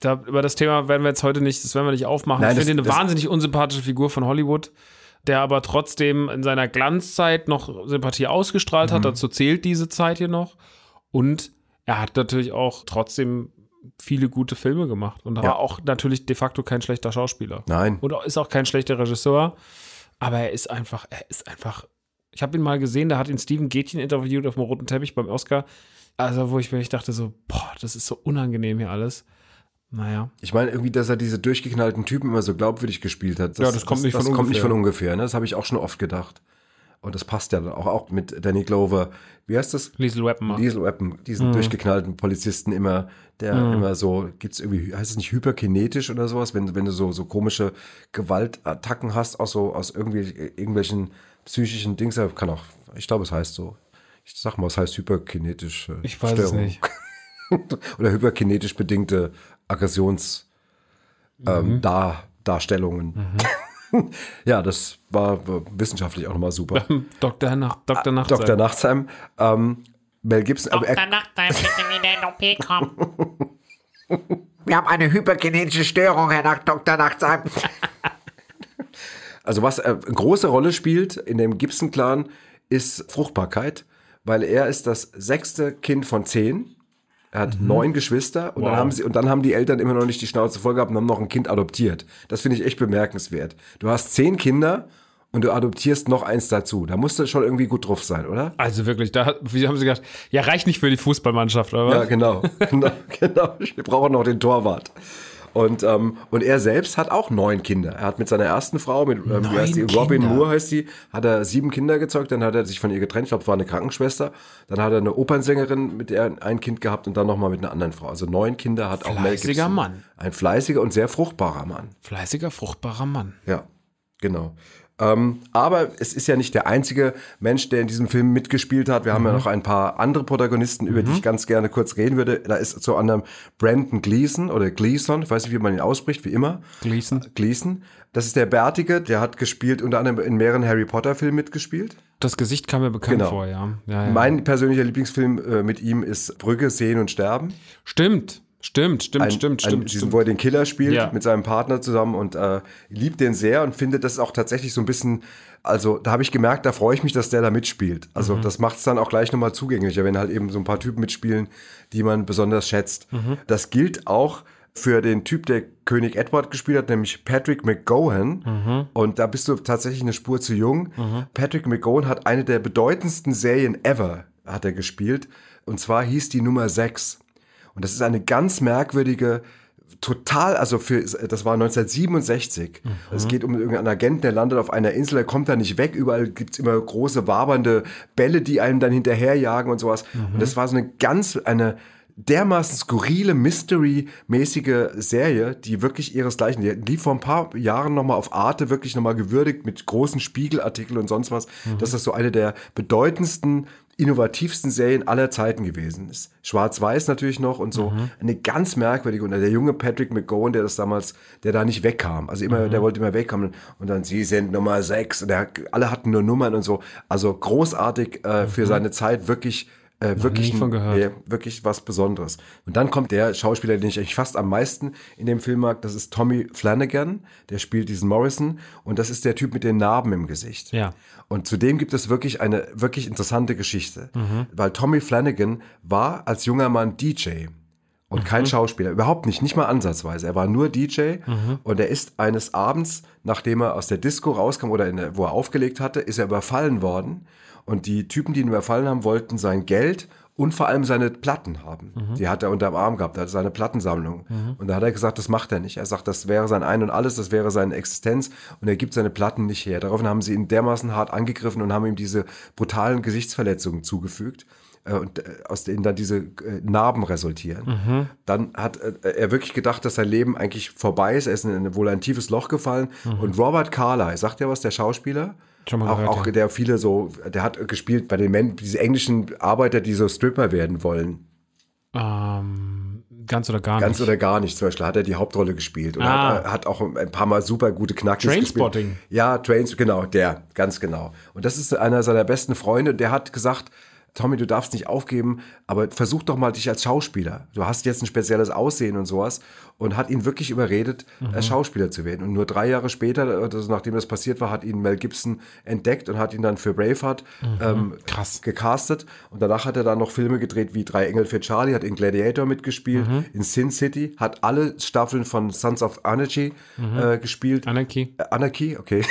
da, über das Thema werden wir jetzt heute nicht, das werden wir nicht aufmachen. Nein, ich finde ihn eine wahnsinnig unsympathische Figur von Hollywood, der aber trotzdem in seiner Glanzzeit noch Sympathie ausgestrahlt Mhm. hat. Dazu zählt diese Zeit hier noch. Und er hat natürlich auch trotzdem viele gute Filme gemacht und Ja. war auch natürlich de facto kein schlechter Schauspieler. Nein. Und ist auch kein schlechter Regisseur, aber er ist einfach, er ist einfach. Ich habe ihn mal gesehen, da hat ihn Steven Gätchen interviewt auf dem roten Teppich beim Oscar. Also, wo ich mir echt dachte, so, boah, das ist so unangenehm hier alles. Naja. Ich meine irgendwie, dass er diese durchgeknallten Typen immer so glaubwürdig gespielt hat. Ja, das kommt nicht das von kommt nicht ungefähr. von ungefähr. Ne? Das habe ich auch schon oft gedacht. Und das passt ja dann auch, auch mit Danny Glover. Wie heißt das? Liesel Weapon. Diesel Weapon, diesen durchgeknallten Polizisten immer, der immer so, gibt's irgendwie, heißt es nicht hyperkinetisch oder sowas, wenn, wenn du so, so komische Gewaltattacken hast, aus so, aus irgendwie, irgendwelchen psychischen Dings, kann auch, ich glaube, es heißt so. Ich sag mal, es heißt hyperkinetische Ich weiß es nicht. <laughs> Oder hyperkinetisch bedingte Aggessions, ähm, Mhm. Dar Darstellungen. <laughs> ja, das war, wissenschaftlich auch nochmal super. Dr. Nach Dr. Nacht. Dr. Nachtsheim, ähm, Mel Gibson, aber er, Dr. Nachtsheim, bitte wieder in den OP kommen. <laughs> Wir haben eine hyperkinetische Störung, Herr Nach Dr. Nachtsheim. Also was äh, eine große Rolle spielt in dem Gibson-Clan ist Fruchtbarkeit, weil er ist das sechste Kind von zehn. Er hat neun Geschwister und, dann Wow. haben sie, und dann haben die Eltern immer noch nicht die Schnauze voll gehabt und haben noch ein Kind adoptiert. Das finde ich echt bemerkenswert. Du hast zehn Kinder und du adoptierst noch eins dazu. Da musst du schon irgendwie gut drauf sein, oder? Also wirklich, da wie haben sie gedacht, ja, reicht nicht für die Fußballmannschaft, oder Ja, was? genau. <laughs> genau, genau. Wir brauchen noch den Torwart. Und, ähm, und er selbst hat auch neun Kinder. Er hat mit seiner ersten Frau, mit ähm, wie heißt die? Robin Kinder. Moore heißt die, hat er sieben Kinder gezeugt, dann hat er sich von ihr getrennt, ich glaube, es war eine Krankenschwester. Dann hat er eine Opernsängerin, mit der er ein Kind gehabt und dann nochmal mit einer anderen Frau. Also neun Kinder hat auch Mel Fleißiger Gibson. Mann. Ein fleißiger und sehr fruchtbarer Mann. Fleißiger, fruchtbarer Mann. Ja, genau. Ähm, aber es ist ja nicht der einzige Mensch, der in diesem Film mitgespielt hat. Wir haben ja noch ein paar andere Protagonisten, über die ich ganz gerne kurz reden würde. Da ist zu anderem Brandon Gleason oder Gleason, ich weiß nicht, wie man ihn ausspricht, wie immer. Gleason. Gleason. Das ist der Bärtige, der hat gespielt, unter anderem in mehreren Harry Potter Filmen mitgespielt. Das Gesicht kam mir bekannt Genau. vor, ja. ja, ja. Mein persönlicher Lieblingsfilm äh, mit ihm ist Brücke, Sehen und Sterben. Stimmt, stimmt, stimmt, Ein, stimmt, ein, stimmt, diesen. Wo er den Killer spielt Ja. mit seinem Partner zusammen und äh, liebt den sehr und findet das auch tatsächlich so ein bisschen, also da habe ich gemerkt, da freue ich mich, dass der da mitspielt. Also Mhm. das macht es dann auch gleich nochmal zugänglicher, wenn halt eben so ein paar Typen mitspielen, die man besonders schätzt. Mhm. Das gilt auch für den Typ, der König Edward gespielt hat, nämlich Patrick McGowan. Mhm. Und da bist du tatsächlich eine Spur zu jung. Patrick McGowan hat eine der bedeutendsten Serien ever, hat er gespielt. Und zwar hieß die Nummer 6. Und das ist eine ganz merkwürdige, total, also für, das war 1967. Es geht um irgendeinen Agenten, der landet auf einer Insel, der kommt da nicht weg. Überall gibt's immer große, wabernde Bälle, die einem dann hinterherjagen und sowas. Und das war so eine ganz, eine dermaßen skurrile, Mystery-mäßige Serie, die wirklich ihresgleichen, die lief vor ein paar Jahren nochmal auf Arte wirklich nochmal gewürdigt mit großen Spiegelartikeln und sonst was, dass das so eine der bedeutendsten innovativsten Serien aller Zeiten gewesen ist. Schwarz-Weiß natürlich noch und so. Eine ganz merkwürdige. Und der junge Patrick McGowan, der das damals, der da nicht wegkam. Also immer, der wollte immer wegkommen. Und dann, sie sind Nummer sechs. Und der, alle hatten nur Nummern und so. Also großartig äh, für seine Zeit wirklich. Äh, wirklich, nie von gehört. Nee, wirklich was Besonderes. Und dann kommt der Schauspieler, den ich eigentlich fast am meisten in dem Film mag, das ist Tommy Flanagan, der spielt diesen Morrison und das ist der Typ mit den Narben im Gesicht. Ja. Und zudem gibt es wirklich eine wirklich interessante Geschichte, Mhm. weil Tommy Flanagan war als junger Mann DJ und kein Schauspieler, überhaupt nicht, nicht mal ansatzweise. Er war nur DJ und er ist eines Abends, nachdem er aus der Disco rauskam oder in der, wo er aufgelegt hatte, ist er überfallen worden und die Typen, die ihn überfallen haben, wollten sein Geld und vor allem seine Platten haben. Die hat er unterm Arm gehabt, er hatte seine Plattensammlung. Und da hat er gesagt, das macht er nicht. Er sagt, das wäre sein Ein und Alles, das wäre seine Existenz und er gibt seine Platten nicht her. Daraufhin haben sie ihn dermaßen hart angegriffen und haben ihm diese brutalen Gesichtsverletzungen zugefügt äh, und äh, aus denen dann diese äh, Narben resultieren. Dann hat er wirklich gedacht, dass sein Leben eigentlich vorbei ist. Er ist in ein, wohl ein tiefes Loch gefallen. Und Robert Carlyle, sagt er was, der Schauspieler? Schon mal auch, gehört, auch ja. der viele so, der hat gespielt bei den Men diese englischen Arbeiter, die so Stripper werden wollen. Ähm, ganz oder gar Ganz nicht. oder gar nicht. Zum Beispiel hat er die Hauptrolle gespielt und Ah. hat, hat auch ein paar Mal super gute Knackis Trainspotting. gespielt. Ja, Trains, genau, der, ganz genau. Und das ist einer seiner besten Freunde. Der hat gesagt, Tommy, du darfst nicht aufgeben, aber versuch doch mal dich als Schauspieler. Du hast jetzt ein spezielles Aussehen und sowas. Und hat ihn wirklich überredet, Mhm. äh, Schauspieler zu werden. Und nur drei Jahre später, also nachdem das passiert war, hat ihn Mel Gibson entdeckt und hat ihn dann für Braveheart ähm, Mhm. Krass. gecastet. Und danach hat er dann noch Filme gedreht wie Drei Engel für Charlie, hat in Gladiator mitgespielt, Mhm. in Sin City, hat alle Staffeln von Sons of Anarchy Mhm. äh, gespielt. Anarchy. Äh, Anarchy, okay.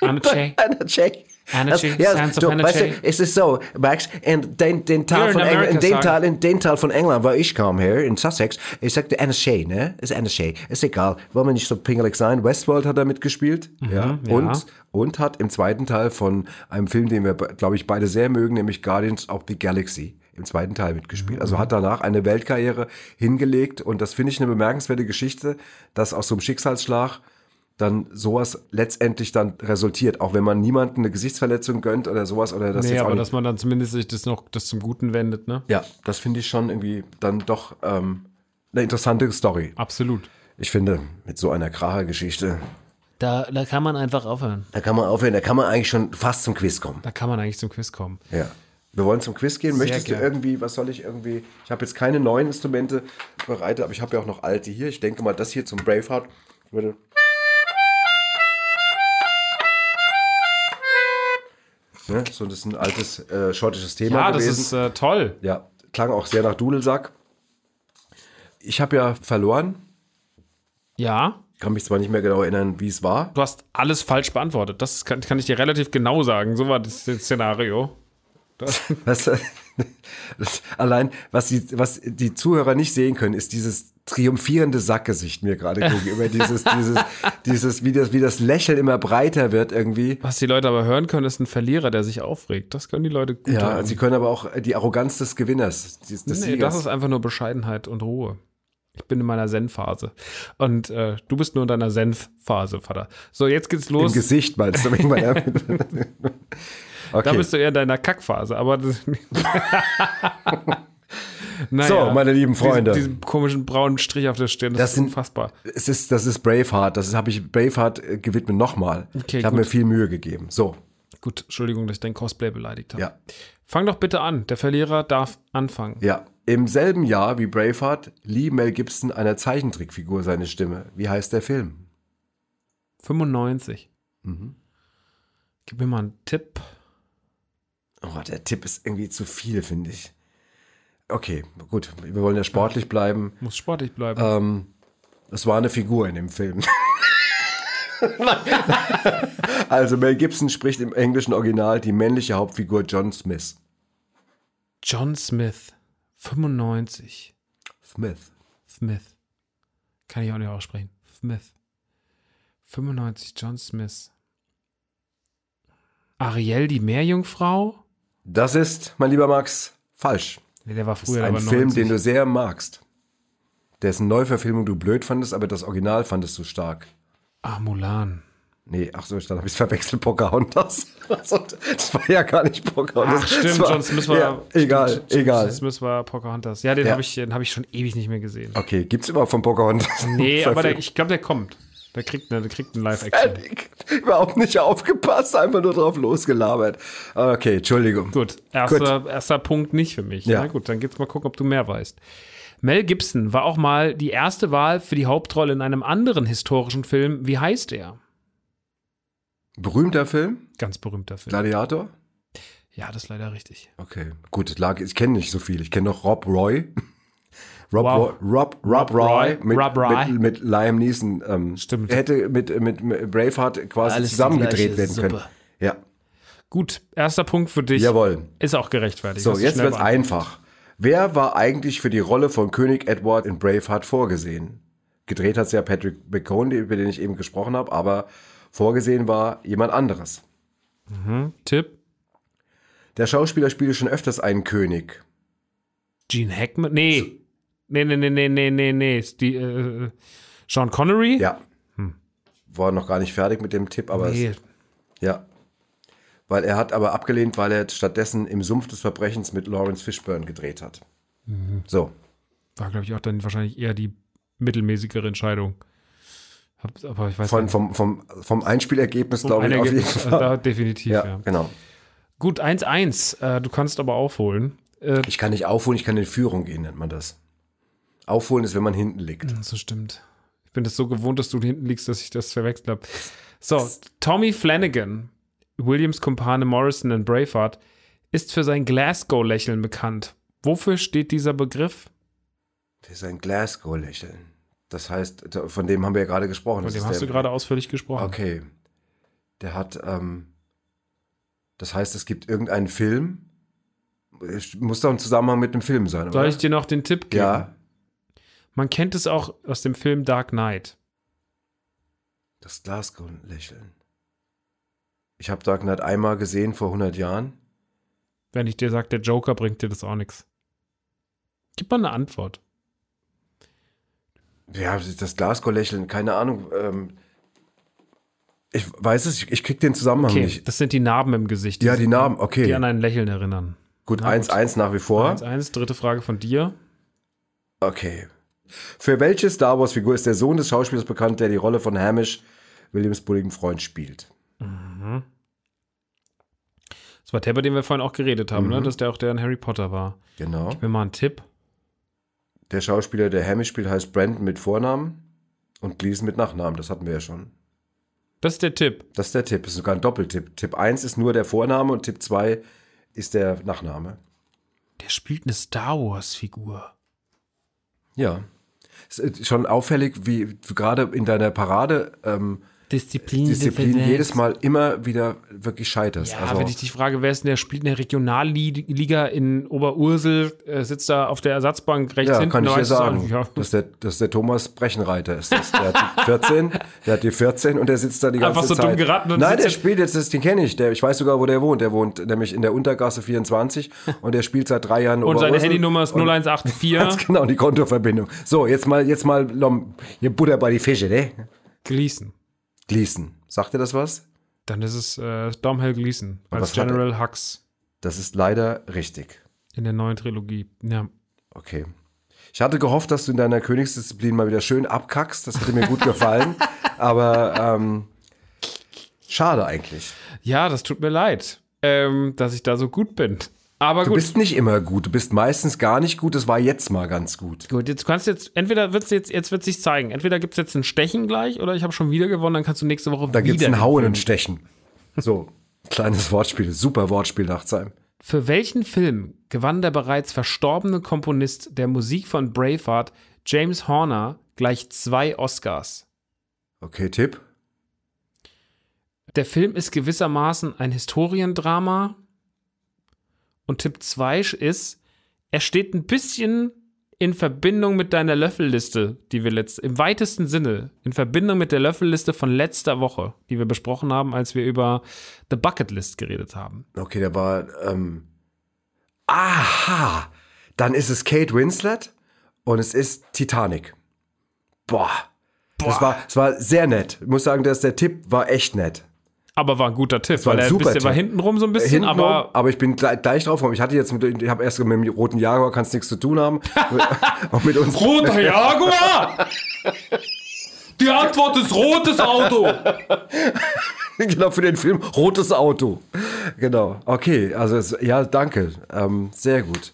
Anarchy. <laughs> Anarchy. Anarchy, Also, ja, Sons of du, Anarchy. weißt du, es ist so, Max, in den, den Teil You're von in England, in sagen. Teil, in den Teil von England, wo ich komme, hier in Sussex, ich sagte Anarchy, ne? Ist Anarchy. Ist egal. Wollen wir nicht so pingelig sein? Westworld hat er mitgespielt. Mhm, ja. Und, und hat im zweiten Teil von einem Film, den wir, glaube ich, beide sehr mögen, nämlich Guardians of the Galaxy, im zweiten Teil mitgespielt. Mhm. Also hat danach eine Weltkarriere hingelegt. Und das finde ich eine bemerkenswerte Geschichte, dass aus so einem Schicksalsschlag dann sowas letztendlich dann resultiert, auch wenn man niemandem eine Gesichtsverletzung gönnt oder sowas oder das Nee, jetzt aber dass man dann zumindest sich das noch das zum Guten wendet, ne? Ja, das finde ich schon irgendwie dann doch ähm, eine interessante Story. Absolut. Ich finde, mit so einer Kracher-Geschichte, Da, da kann man einfach aufhören. Da kann man aufhören, da kann man eigentlich schon fast zum Quiz kommen. Da kann man eigentlich zum Quiz kommen. ja. Wir wollen zum Quiz gehen. Sehr Möchtest gern. du irgendwie, was soll ich irgendwie? Ich habe jetzt keine neuen Instrumente bereit, aber ich habe ja auch noch alte hier. Ich denke mal, das hier zum Braveheart würde. Ne? So, das ist ein altes äh, schottisches Thema Ja, das gewesen. ist äh, toll. ja, klang auch sehr nach Dudelsack. Ich habe ja verloren. Ja, kann mich zwar nicht mehr genau erinnern, wie es war. du hast alles falsch beantwortet. Das kann, kann ich dir relativ genau sagen. So war das, das Szenario. <laughs> Was, das, <laughs> allein, was die, was die Zuhörer nicht sehen können, ist dieses triumphierende Sackgesicht mir gerade gegenüber. dieses, <laughs> dieses, dieses, wie das, wie das Lächeln immer breiter wird irgendwie. Was die Leute aber hören können, ist ein Verlierer, der sich aufregt. Das können die Leute gut Ja, hören. sie können aber auch die Arroganz des Gewinners, des, des nee, Siegers. das ist einfach nur Bescheidenheit und Ruhe. Ich bin in meiner Zen-Phase. Und äh, du bist nur in deiner Senf-Phase, Vater. So, jetzt geht's Im los. Gesicht meinst du? <laughs> meiner- Da okay. bist du eher in deiner Kackphase, aber das, <laughs> naja, So, meine lieben Freunde. Diesen, diesen komischen braunen Strich auf der Stirn, das, Das ist sind- unfassbar. Es ist, das ist Braveheart. Das habe ich Braveheart äh, gewidmet nochmal. Okay, ich habe mir viel Mühe gegeben. So, Gut, Entschuldigung, dass ich dein Cosplay beleidigt habe. ja. Fang doch bitte an. Der Verlierer darf anfangen. Ja. Im selben Jahr wie Braveheart lieh Mel Gibson einer Zeichentrickfigur seine Stimme. Wie heißt der Film? 95. Mhm. Gib mir mal einen Tipp. Oh, der Tipp ist irgendwie zu viel, finde ich. Okay, gut. Wir wollen ja sportlich bleiben. Muss sportlich bleiben. Ähm, es war eine Figur in dem Film. <laughs> also Mel Gibson spricht im englischen Original die männliche Hauptfigur John Smith. John Smith. 95. Smith. Smith. Kann ich auch nicht aussprechen. Smith. 95. John Smith. Ariel, die Meerjungfrau? Das ist, mein lieber Max, falsch. Nee, der war Das ist früher ein Film, 90. den du sehr magst. Dessen Neuverfilmung du blöd fandest, aber das Original fandest du stark. Ah, Mulan. Nee, ach so, dann habe ich es verwechselt, Pocahontas. <laughs> Das war ja gar nicht Pocahontas. Ach, stimmt, war, John Smith war. Ja, egal, stimmt, egal. John Smith war Pocahontas. Ja, den Ja. habe ich, den hab ich schon ewig nicht mehr gesehen. Okay, gibt's überhaupt von Pocahontas? Nee, <laughs> aber der, ich glaube, der kommt. Der kriegt eine, der kriegt eine Live-Action. Überhaupt nicht aufgepasst, einfach nur drauf losgelabert. Okay, Entschuldigung. Gut, erster, erster Punkt nicht für mich. Ja. Na gut, dann geht's mal gucken, ob du mehr weißt. Mel Gibson war auch mal die erste Wahl für die Hauptrolle in einem anderen historischen Film. Wie heißt er? Berühmter Film? Ganz berühmter Film. Gladiator? Ja, das ist leider richtig. Okay, gut, lag, ich kenne nicht so viel. Ich kenne noch Rob Roy. Rob, Wow. Roy, Rob, Rob, Rob Roy, Roy. mit, Rob Roy. Mit, mit Liam Neeson. Ähm, Stimmt. Hätte mit, mit, mit Braveheart quasi Alles zusammengedreht werden können. Suppe. Ja, Gut, erster Punkt für dich. jawohl. Ist auch gerechtfertigt. So, jetzt schnell wird's einfach. Wer war eigentlich für die Rolle von König Edward in Braveheart vorgesehen? Gedreht hat ja Patrick McCone, über den ich eben gesprochen habe, aber vorgesehen war jemand anderes. beantwortet. Tipp: Der Schauspieler spielte schon öfters einen König. Gene Hackman? Nee. Nee, nee, nee, nee, nee, nee, nee. Die, äh, Sean Connery? Ja. War noch gar nicht fertig mit dem Tipp, aber Hm. Nee. es, ja. Weil er hat aber abgelehnt, weil er stattdessen im Sumpf des Verbrechens mit Lawrence Fishburne gedreht hat. Mhm. So. War, glaube ich, auch dann wahrscheinlich eher die mittelmäßigere Entscheidung. Aber ich weiß Von, nicht. vom, vom, vom Einspielergebnis, Um glaube ich, auf jeden Fall. da definitiv, Ja, ja. genau. Gut, 1-1. Äh, du kannst aber aufholen. Äh, Ich kann nicht aufholen, ich kann in Führung gehen, nennt man das. Aufholen ist, wenn man hinten liegt. so stimmt. Ich bin das so gewohnt, dass du hinten liegst, dass ich das verwechselt habe. So, Tommy Flanagan, Williams Kumpane Morrison in Braveheart, ist für sein Glasgow-Lächeln bekannt. Wofür steht dieser Begriff? Für sein Glasgow-Lächeln. Das heißt, von dem haben wir ja gerade gesprochen. Von Das dem hast der- du gerade ausführlich gesprochen. Okay. Der hat, ähm, das heißt, es gibt irgendeinen Film. Es muss doch ein Zusammenhang mit einem Film sein, Soll oder? ich dir noch den Tipp geben? ja, Man kennt es auch aus dem Film Dark Knight. das Glasgow-Lächeln. Ich habe Dark Knight einmal gesehen vor 100 Jahren. Wenn ich dir sage, der Joker bringt dir das auch nichts. Gib mal eine Antwort. Ja, das Glasgow-Lächeln, keine Ahnung. Ähm, ich weiß es, ich, ich krieg den Zusammenhang Okay, nicht. das sind die Narben im Gesicht. Ja, die Narben, okay. Die an ein Lächeln erinnern. Gut, Na gut. 1-1 nach wie vor. 1-1, dritte Frage von dir. Okay. Für welche Star Wars-Figur ist der Sohn des Schauspielers bekannt, der die Rolle von Hamish, Williams bulligen Freund, spielt? Das war der, bei dem wir vorhin auch geredet haben, Mhm. ne? dass der auch der in Harry Potter war. Genau. Gib mir mal einen Tipp. Der Schauspieler, der Hamish spielt, heißt Brandon mit Vornamen und Gleason mit Nachnamen. Das hatten wir ja schon. Das ist der Tipp. Das ist der Tipp. Das ist sogar ein Doppeltipp. Tipp 1 ist nur der Vorname und Tipp 2 ist der Nachname. Der spielt eine Star Wars-Figur. Ja. Schon auffällig, wie gerade in deiner Parade ähm, Disziplin. Disziplin jedes Mal immer wieder wirklich scheiterst. Ja, also, wenn ich dich frage, wer ist denn der spielt in der Regionalliga in Oberursel, äh, sitzt da auf der Ersatzbank rechts ja, hinten. kann ich dir sagen. Ja. Das, ist der, das ist der Thomas Brechenreiter. Ist das. Der hat die <laughs> 14, der hat die 14 und der sitzt da die ganze Einfach so Zeit. dumm geraten und Nein, der spielt jetzt, das, den kenne ich. Der, ich weiß sogar, wo der wohnt. Der wohnt nämlich in der Untergasse 24 und der spielt seit drei Jahren Und seine. Handynummer ist Und- 0184 <laughs> Ganz genau, die Kontoverbindung. So, jetzt mal, jetzt mal hier Butter bei die Fische, ne? Gleason. Gleason. Sagt dir das was? Dann ist es äh, Domhnall Gleason als er? General Hux Das ist leider richtig. in der neuen Trilogie. Ja. Okay. Ich hatte gehofft, dass du in deiner Königsdisziplin mal wieder schön abkackst. Das hätte mir gut gefallen. <laughs> Aber ähm, schade eigentlich. ja, das tut mir leid, ähm, dass ich da so gut bin. Aber Du gut. bist nicht immer gut. Du bist meistens gar nicht gut. Das war jetzt mal ganz gut. Gut, jetzt kannst du jetzt, entweder wird's jetzt, jetzt wird sich zeigen. Entweder gibt es jetzt ein Stechen gleich oder ich habe schon wieder gewonnen, dann kannst du nächste Woche Da wieder. gibt es ein Hauen und Stechen. So, <laughs> kleines Wortspiel. Super Wortspiel, Nachtsheim. Für welchen Film gewann der bereits verstorbene Komponist der Musik von Braveheart, James Horner, gleich zwei Oscars? Okay, Tipp. Der Film ist gewissermaßen ein Historiendrama. Und Tipp 2 ist, er steht ein bisschen in Verbindung mit deiner Löffelliste, die wir letzt, im weitesten Sinne, in Verbindung mit der Löffelliste von letzter Woche, die wir besprochen haben, als wir über The Bucket List geredet haben. Okay, der war. Ähm, aha! Dann ist es Kate Winslet und es ist Titanic. Boah. Das war, es war sehr nett. Ich muss sagen, dass der Tipp war echt nett. Aber war ein guter Tipp, war weil ein er ein super bisschen war Tipp. hintenrum so ein bisschen, Hintenrum, aber aber ich bin gleich, gleich drauf gekommen. Ich hatte jetzt mit, ich habe erst mit dem roten Jaguar kannst nichts zu tun haben. <laughs> und mit uns. Roter Jaguar! Die Antwort ist rotes Auto. <laughs> genau, für den Film Rotes Auto. Genau. Okay, also es, ja, danke. Ähm, sehr gut.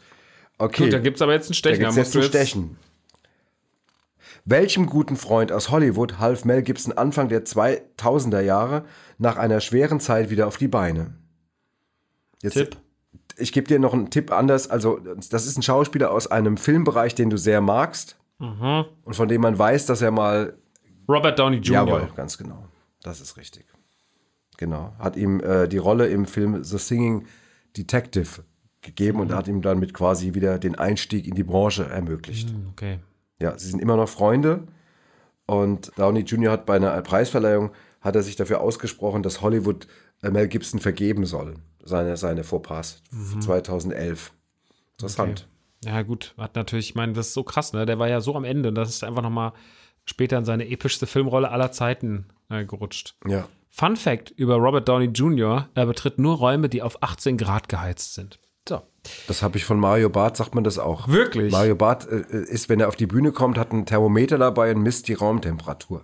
Okay. Gut, da gibt's aber jetzt Da Stechen. gibt's Da jetzt musst ein jetzt- Stechen. Welchem guten Freund aus Hollywood half Mel Gibson Anfang der 2000er Jahre nach einer schweren Zeit wieder auf die Beine? Jetzt, Tipp. Ich gebe dir noch einen Tipp anders. Also, das ist ein Schauspieler aus einem Filmbereich, den du sehr magst Mhm. und von dem man weiß, dass er mal. Robert Downey Jr. Jawohl, ganz genau. Das ist richtig. Genau. Hat ihm äh, die Rolle im Film The Singing Detective gegeben Mhm. und hat ihm damit quasi wieder den Einstieg in die Branche ermöglicht. Okay. Ja, sie sind immer noch Freunde. Und Downey Jr. hat bei einer Preisverleihung hat er sich dafür ausgesprochen, dass Hollywood äh, Mel Gibson vergeben soll. Seine, seine Fauxpas. 2011. Interessant. Ja, gut, hat natürlich, ich meine, das ist so krass, ne? Der war ja so am Ende und das ist einfach nochmal später in seine epischste Filmrolle aller Zeiten äh, gerutscht. Ja. Fun Fact über Robert Downey Jr., er betritt nur Räume, die auf 18 Grad geheizt sind. So. Das habe ich von Mario Barth, sagt man das auch. Wirklich? Mario Barth äh, ist, wenn er auf die Bühne kommt, hat ein Thermometer dabei und misst die Raumtemperatur.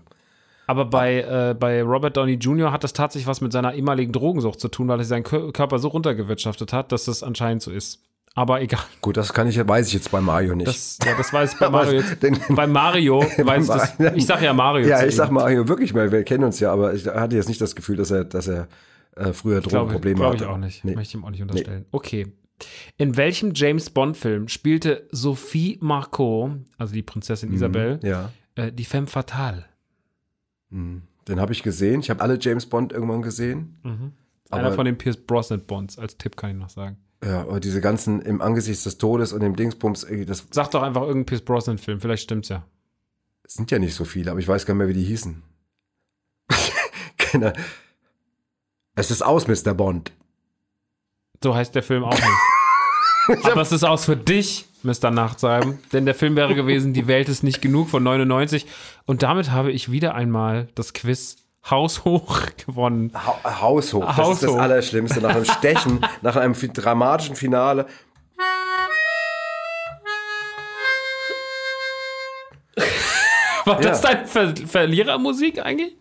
Aber bei, äh, bei Robert Downey Jr. hat das tatsächlich was mit seiner ehemaligen Drogensucht zu tun, weil er seinen Kör- Körper so runtergewirtschaftet hat, dass das anscheinend so ist. Aber egal. Gut, das kann ich, weiß ich jetzt bei Mario nicht. Das, ja, das weiß ich bei <laughs> Mario jetzt. Den- bei Mario <laughs> weiß ich das. Ich sag ja Mario. ja, ich sag Mario wirklich mal, wir kennen uns ja, aber ich hatte jetzt nicht das Gefühl, dass er, dass er äh, früher Glaube Drogenprobleme hatte. ich auch nicht. Nee. Möchte ich ihm auch nicht unterstellen. Okay. In welchem James Bond-Film spielte Sophie Marceau, also die Prinzessin Isabelle, Mhm. Ja. äh, die Femme Fatale? Den habe ich gesehen. Ich habe alle James Bond irgendwann gesehen. Einer Aber- von den Pierce Brosnan Bonds, als Tipp kann ich noch sagen. Ja, aber diese ganzen im Angesicht des Todes und dem Dingsbums, das Sag doch einfach irgendeinen Pierce Brosnan-Film, vielleicht stimmt's ja. sind ja nicht so viele, aber ich weiß gar nicht mehr, wie die hießen. <laughs> Keine. Es ist aus, Mr. Bond. So heißt der Film auch nicht. <laughs> Aber es ist aus für dich, Mr. Nachtsheim. Denn der Film wäre gewesen, Die Welt ist nicht genug von 99. Und damit habe ich wieder einmal das Quiz haushoch <laughs> gewonnen. Ha Haushoch. Das ist das. Allerschlimmste. Nach einem Stechen, <laughs> nach einem dramatischen Finale. War das Ja. deine Ver Verlierermusik eigentlich?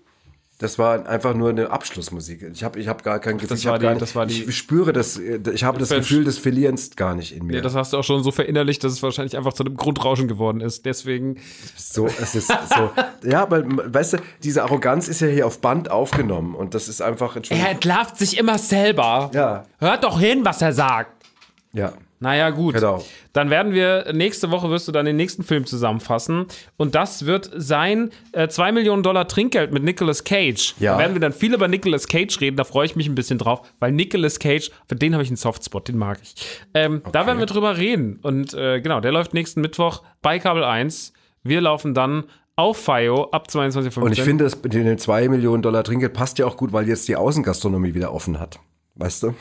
Das war einfach nur eine Abschlussmusik. Ich habe ich hab gar kein Gefühl. Ich, die- gar nicht, die- ich spüre das. Ich habe das Gefühl des Verlierens gar nicht in mir. Ja, das hast du auch schon so verinnerlicht, dass es wahrscheinlich einfach zu einem Grundrauschen geworden ist. Deswegen, So, es ist so. Ja, aber weißt du, diese Arroganz ist ja hier auf Band aufgenommen und das ist einfach. er entlarvt sich immer selber. Ja. Hört doch hin, was er sagt. Ja. Naja, gut. Genau. Dann werden wir, nächste Woche wirst du dann den nächsten Film zusammenfassen. Und das wird sein äh, 2 Millionen Dollar Trinkgeld mit Nicolas Cage. Ja. Da werden wir dann viel über Nicolas Cage reden, da freue ich mich ein bisschen drauf, weil Nicolas Cage, für den habe ich einen Softspot, den mag ich. Ähm, Da werden wir drüber reden. Und äh, genau, der läuft nächsten Mittwoch bei Kabel 1. Wir laufen dann auf FIO ab 22.15 Und ich finde, das mit den 2 Millionen Dollar Trinkgeld passt ja auch gut, weil jetzt die Außengastronomie wieder offen hat. Weißt du?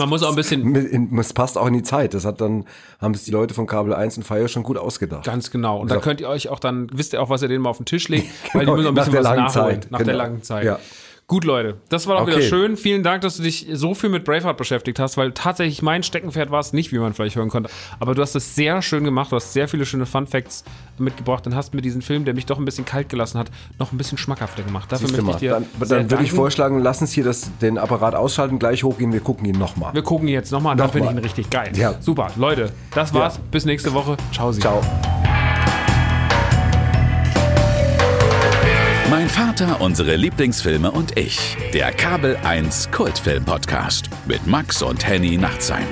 Man muss auch ein bisschen Es passt auch in die Zeit. Das hat dann, haben es die Leute von Kabel 1 und Fire schon gut ausgedacht. Ganz genau. Und da könnt ihr euch auch dann, wisst ihr auch, was ihr denen mal auf den Tisch legt, weil die Genau, müssen auch ein nach bisschen der was langen nachholen. Zeit. Nach der Genau. langen Zeit. Ja. Gut, Leute, das war doch wieder Okay. schön. Vielen Dank, dass du dich so viel mit Braveheart beschäftigt hast, weil tatsächlich mein Steckenpferd war es nicht, wie man vielleicht hören konnte. Aber du hast es sehr schön gemacht, du hast sehr viele schöne Fun Facts mitgebracht und hast mir diesen Film, der mich doch ein bisschen kalt gelassen hat, noch ein bisschen schmackhafter gemacht. Dafür Siehst möchte ich dir Dann, dann würde ich vorschlagen, lass uns hier das, den Apparat ausschalten, gleich hochgehen, wir gucken ihn nochmal. Wir gucken ihn jetzt nochmal, dann finde ich ihn richtig geil. Ja. Super, Leute, das war's. Ja. Bis nächste Woche. Ciao, Sie. Ciao. Mein Vater, unsere Lieblingsfilme und ich. Der Kabel 1 Kultfilm Podcast mit Max und Henny Nachtsheim.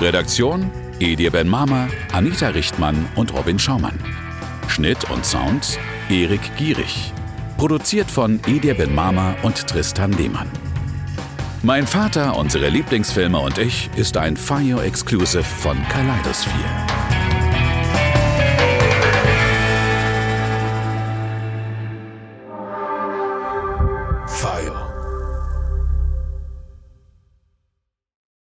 Redaktion: Edir Ben Mama, Anita Richtmann und Robin Schaumann. Schnitt und Sound: Erik Gierig. Produziert von Edir Ben Mama und Tristan Lehmann. Mein Vater, unsere Lieblingsfilme und ich ist ein Fire Exclusive von Kaleidosphere.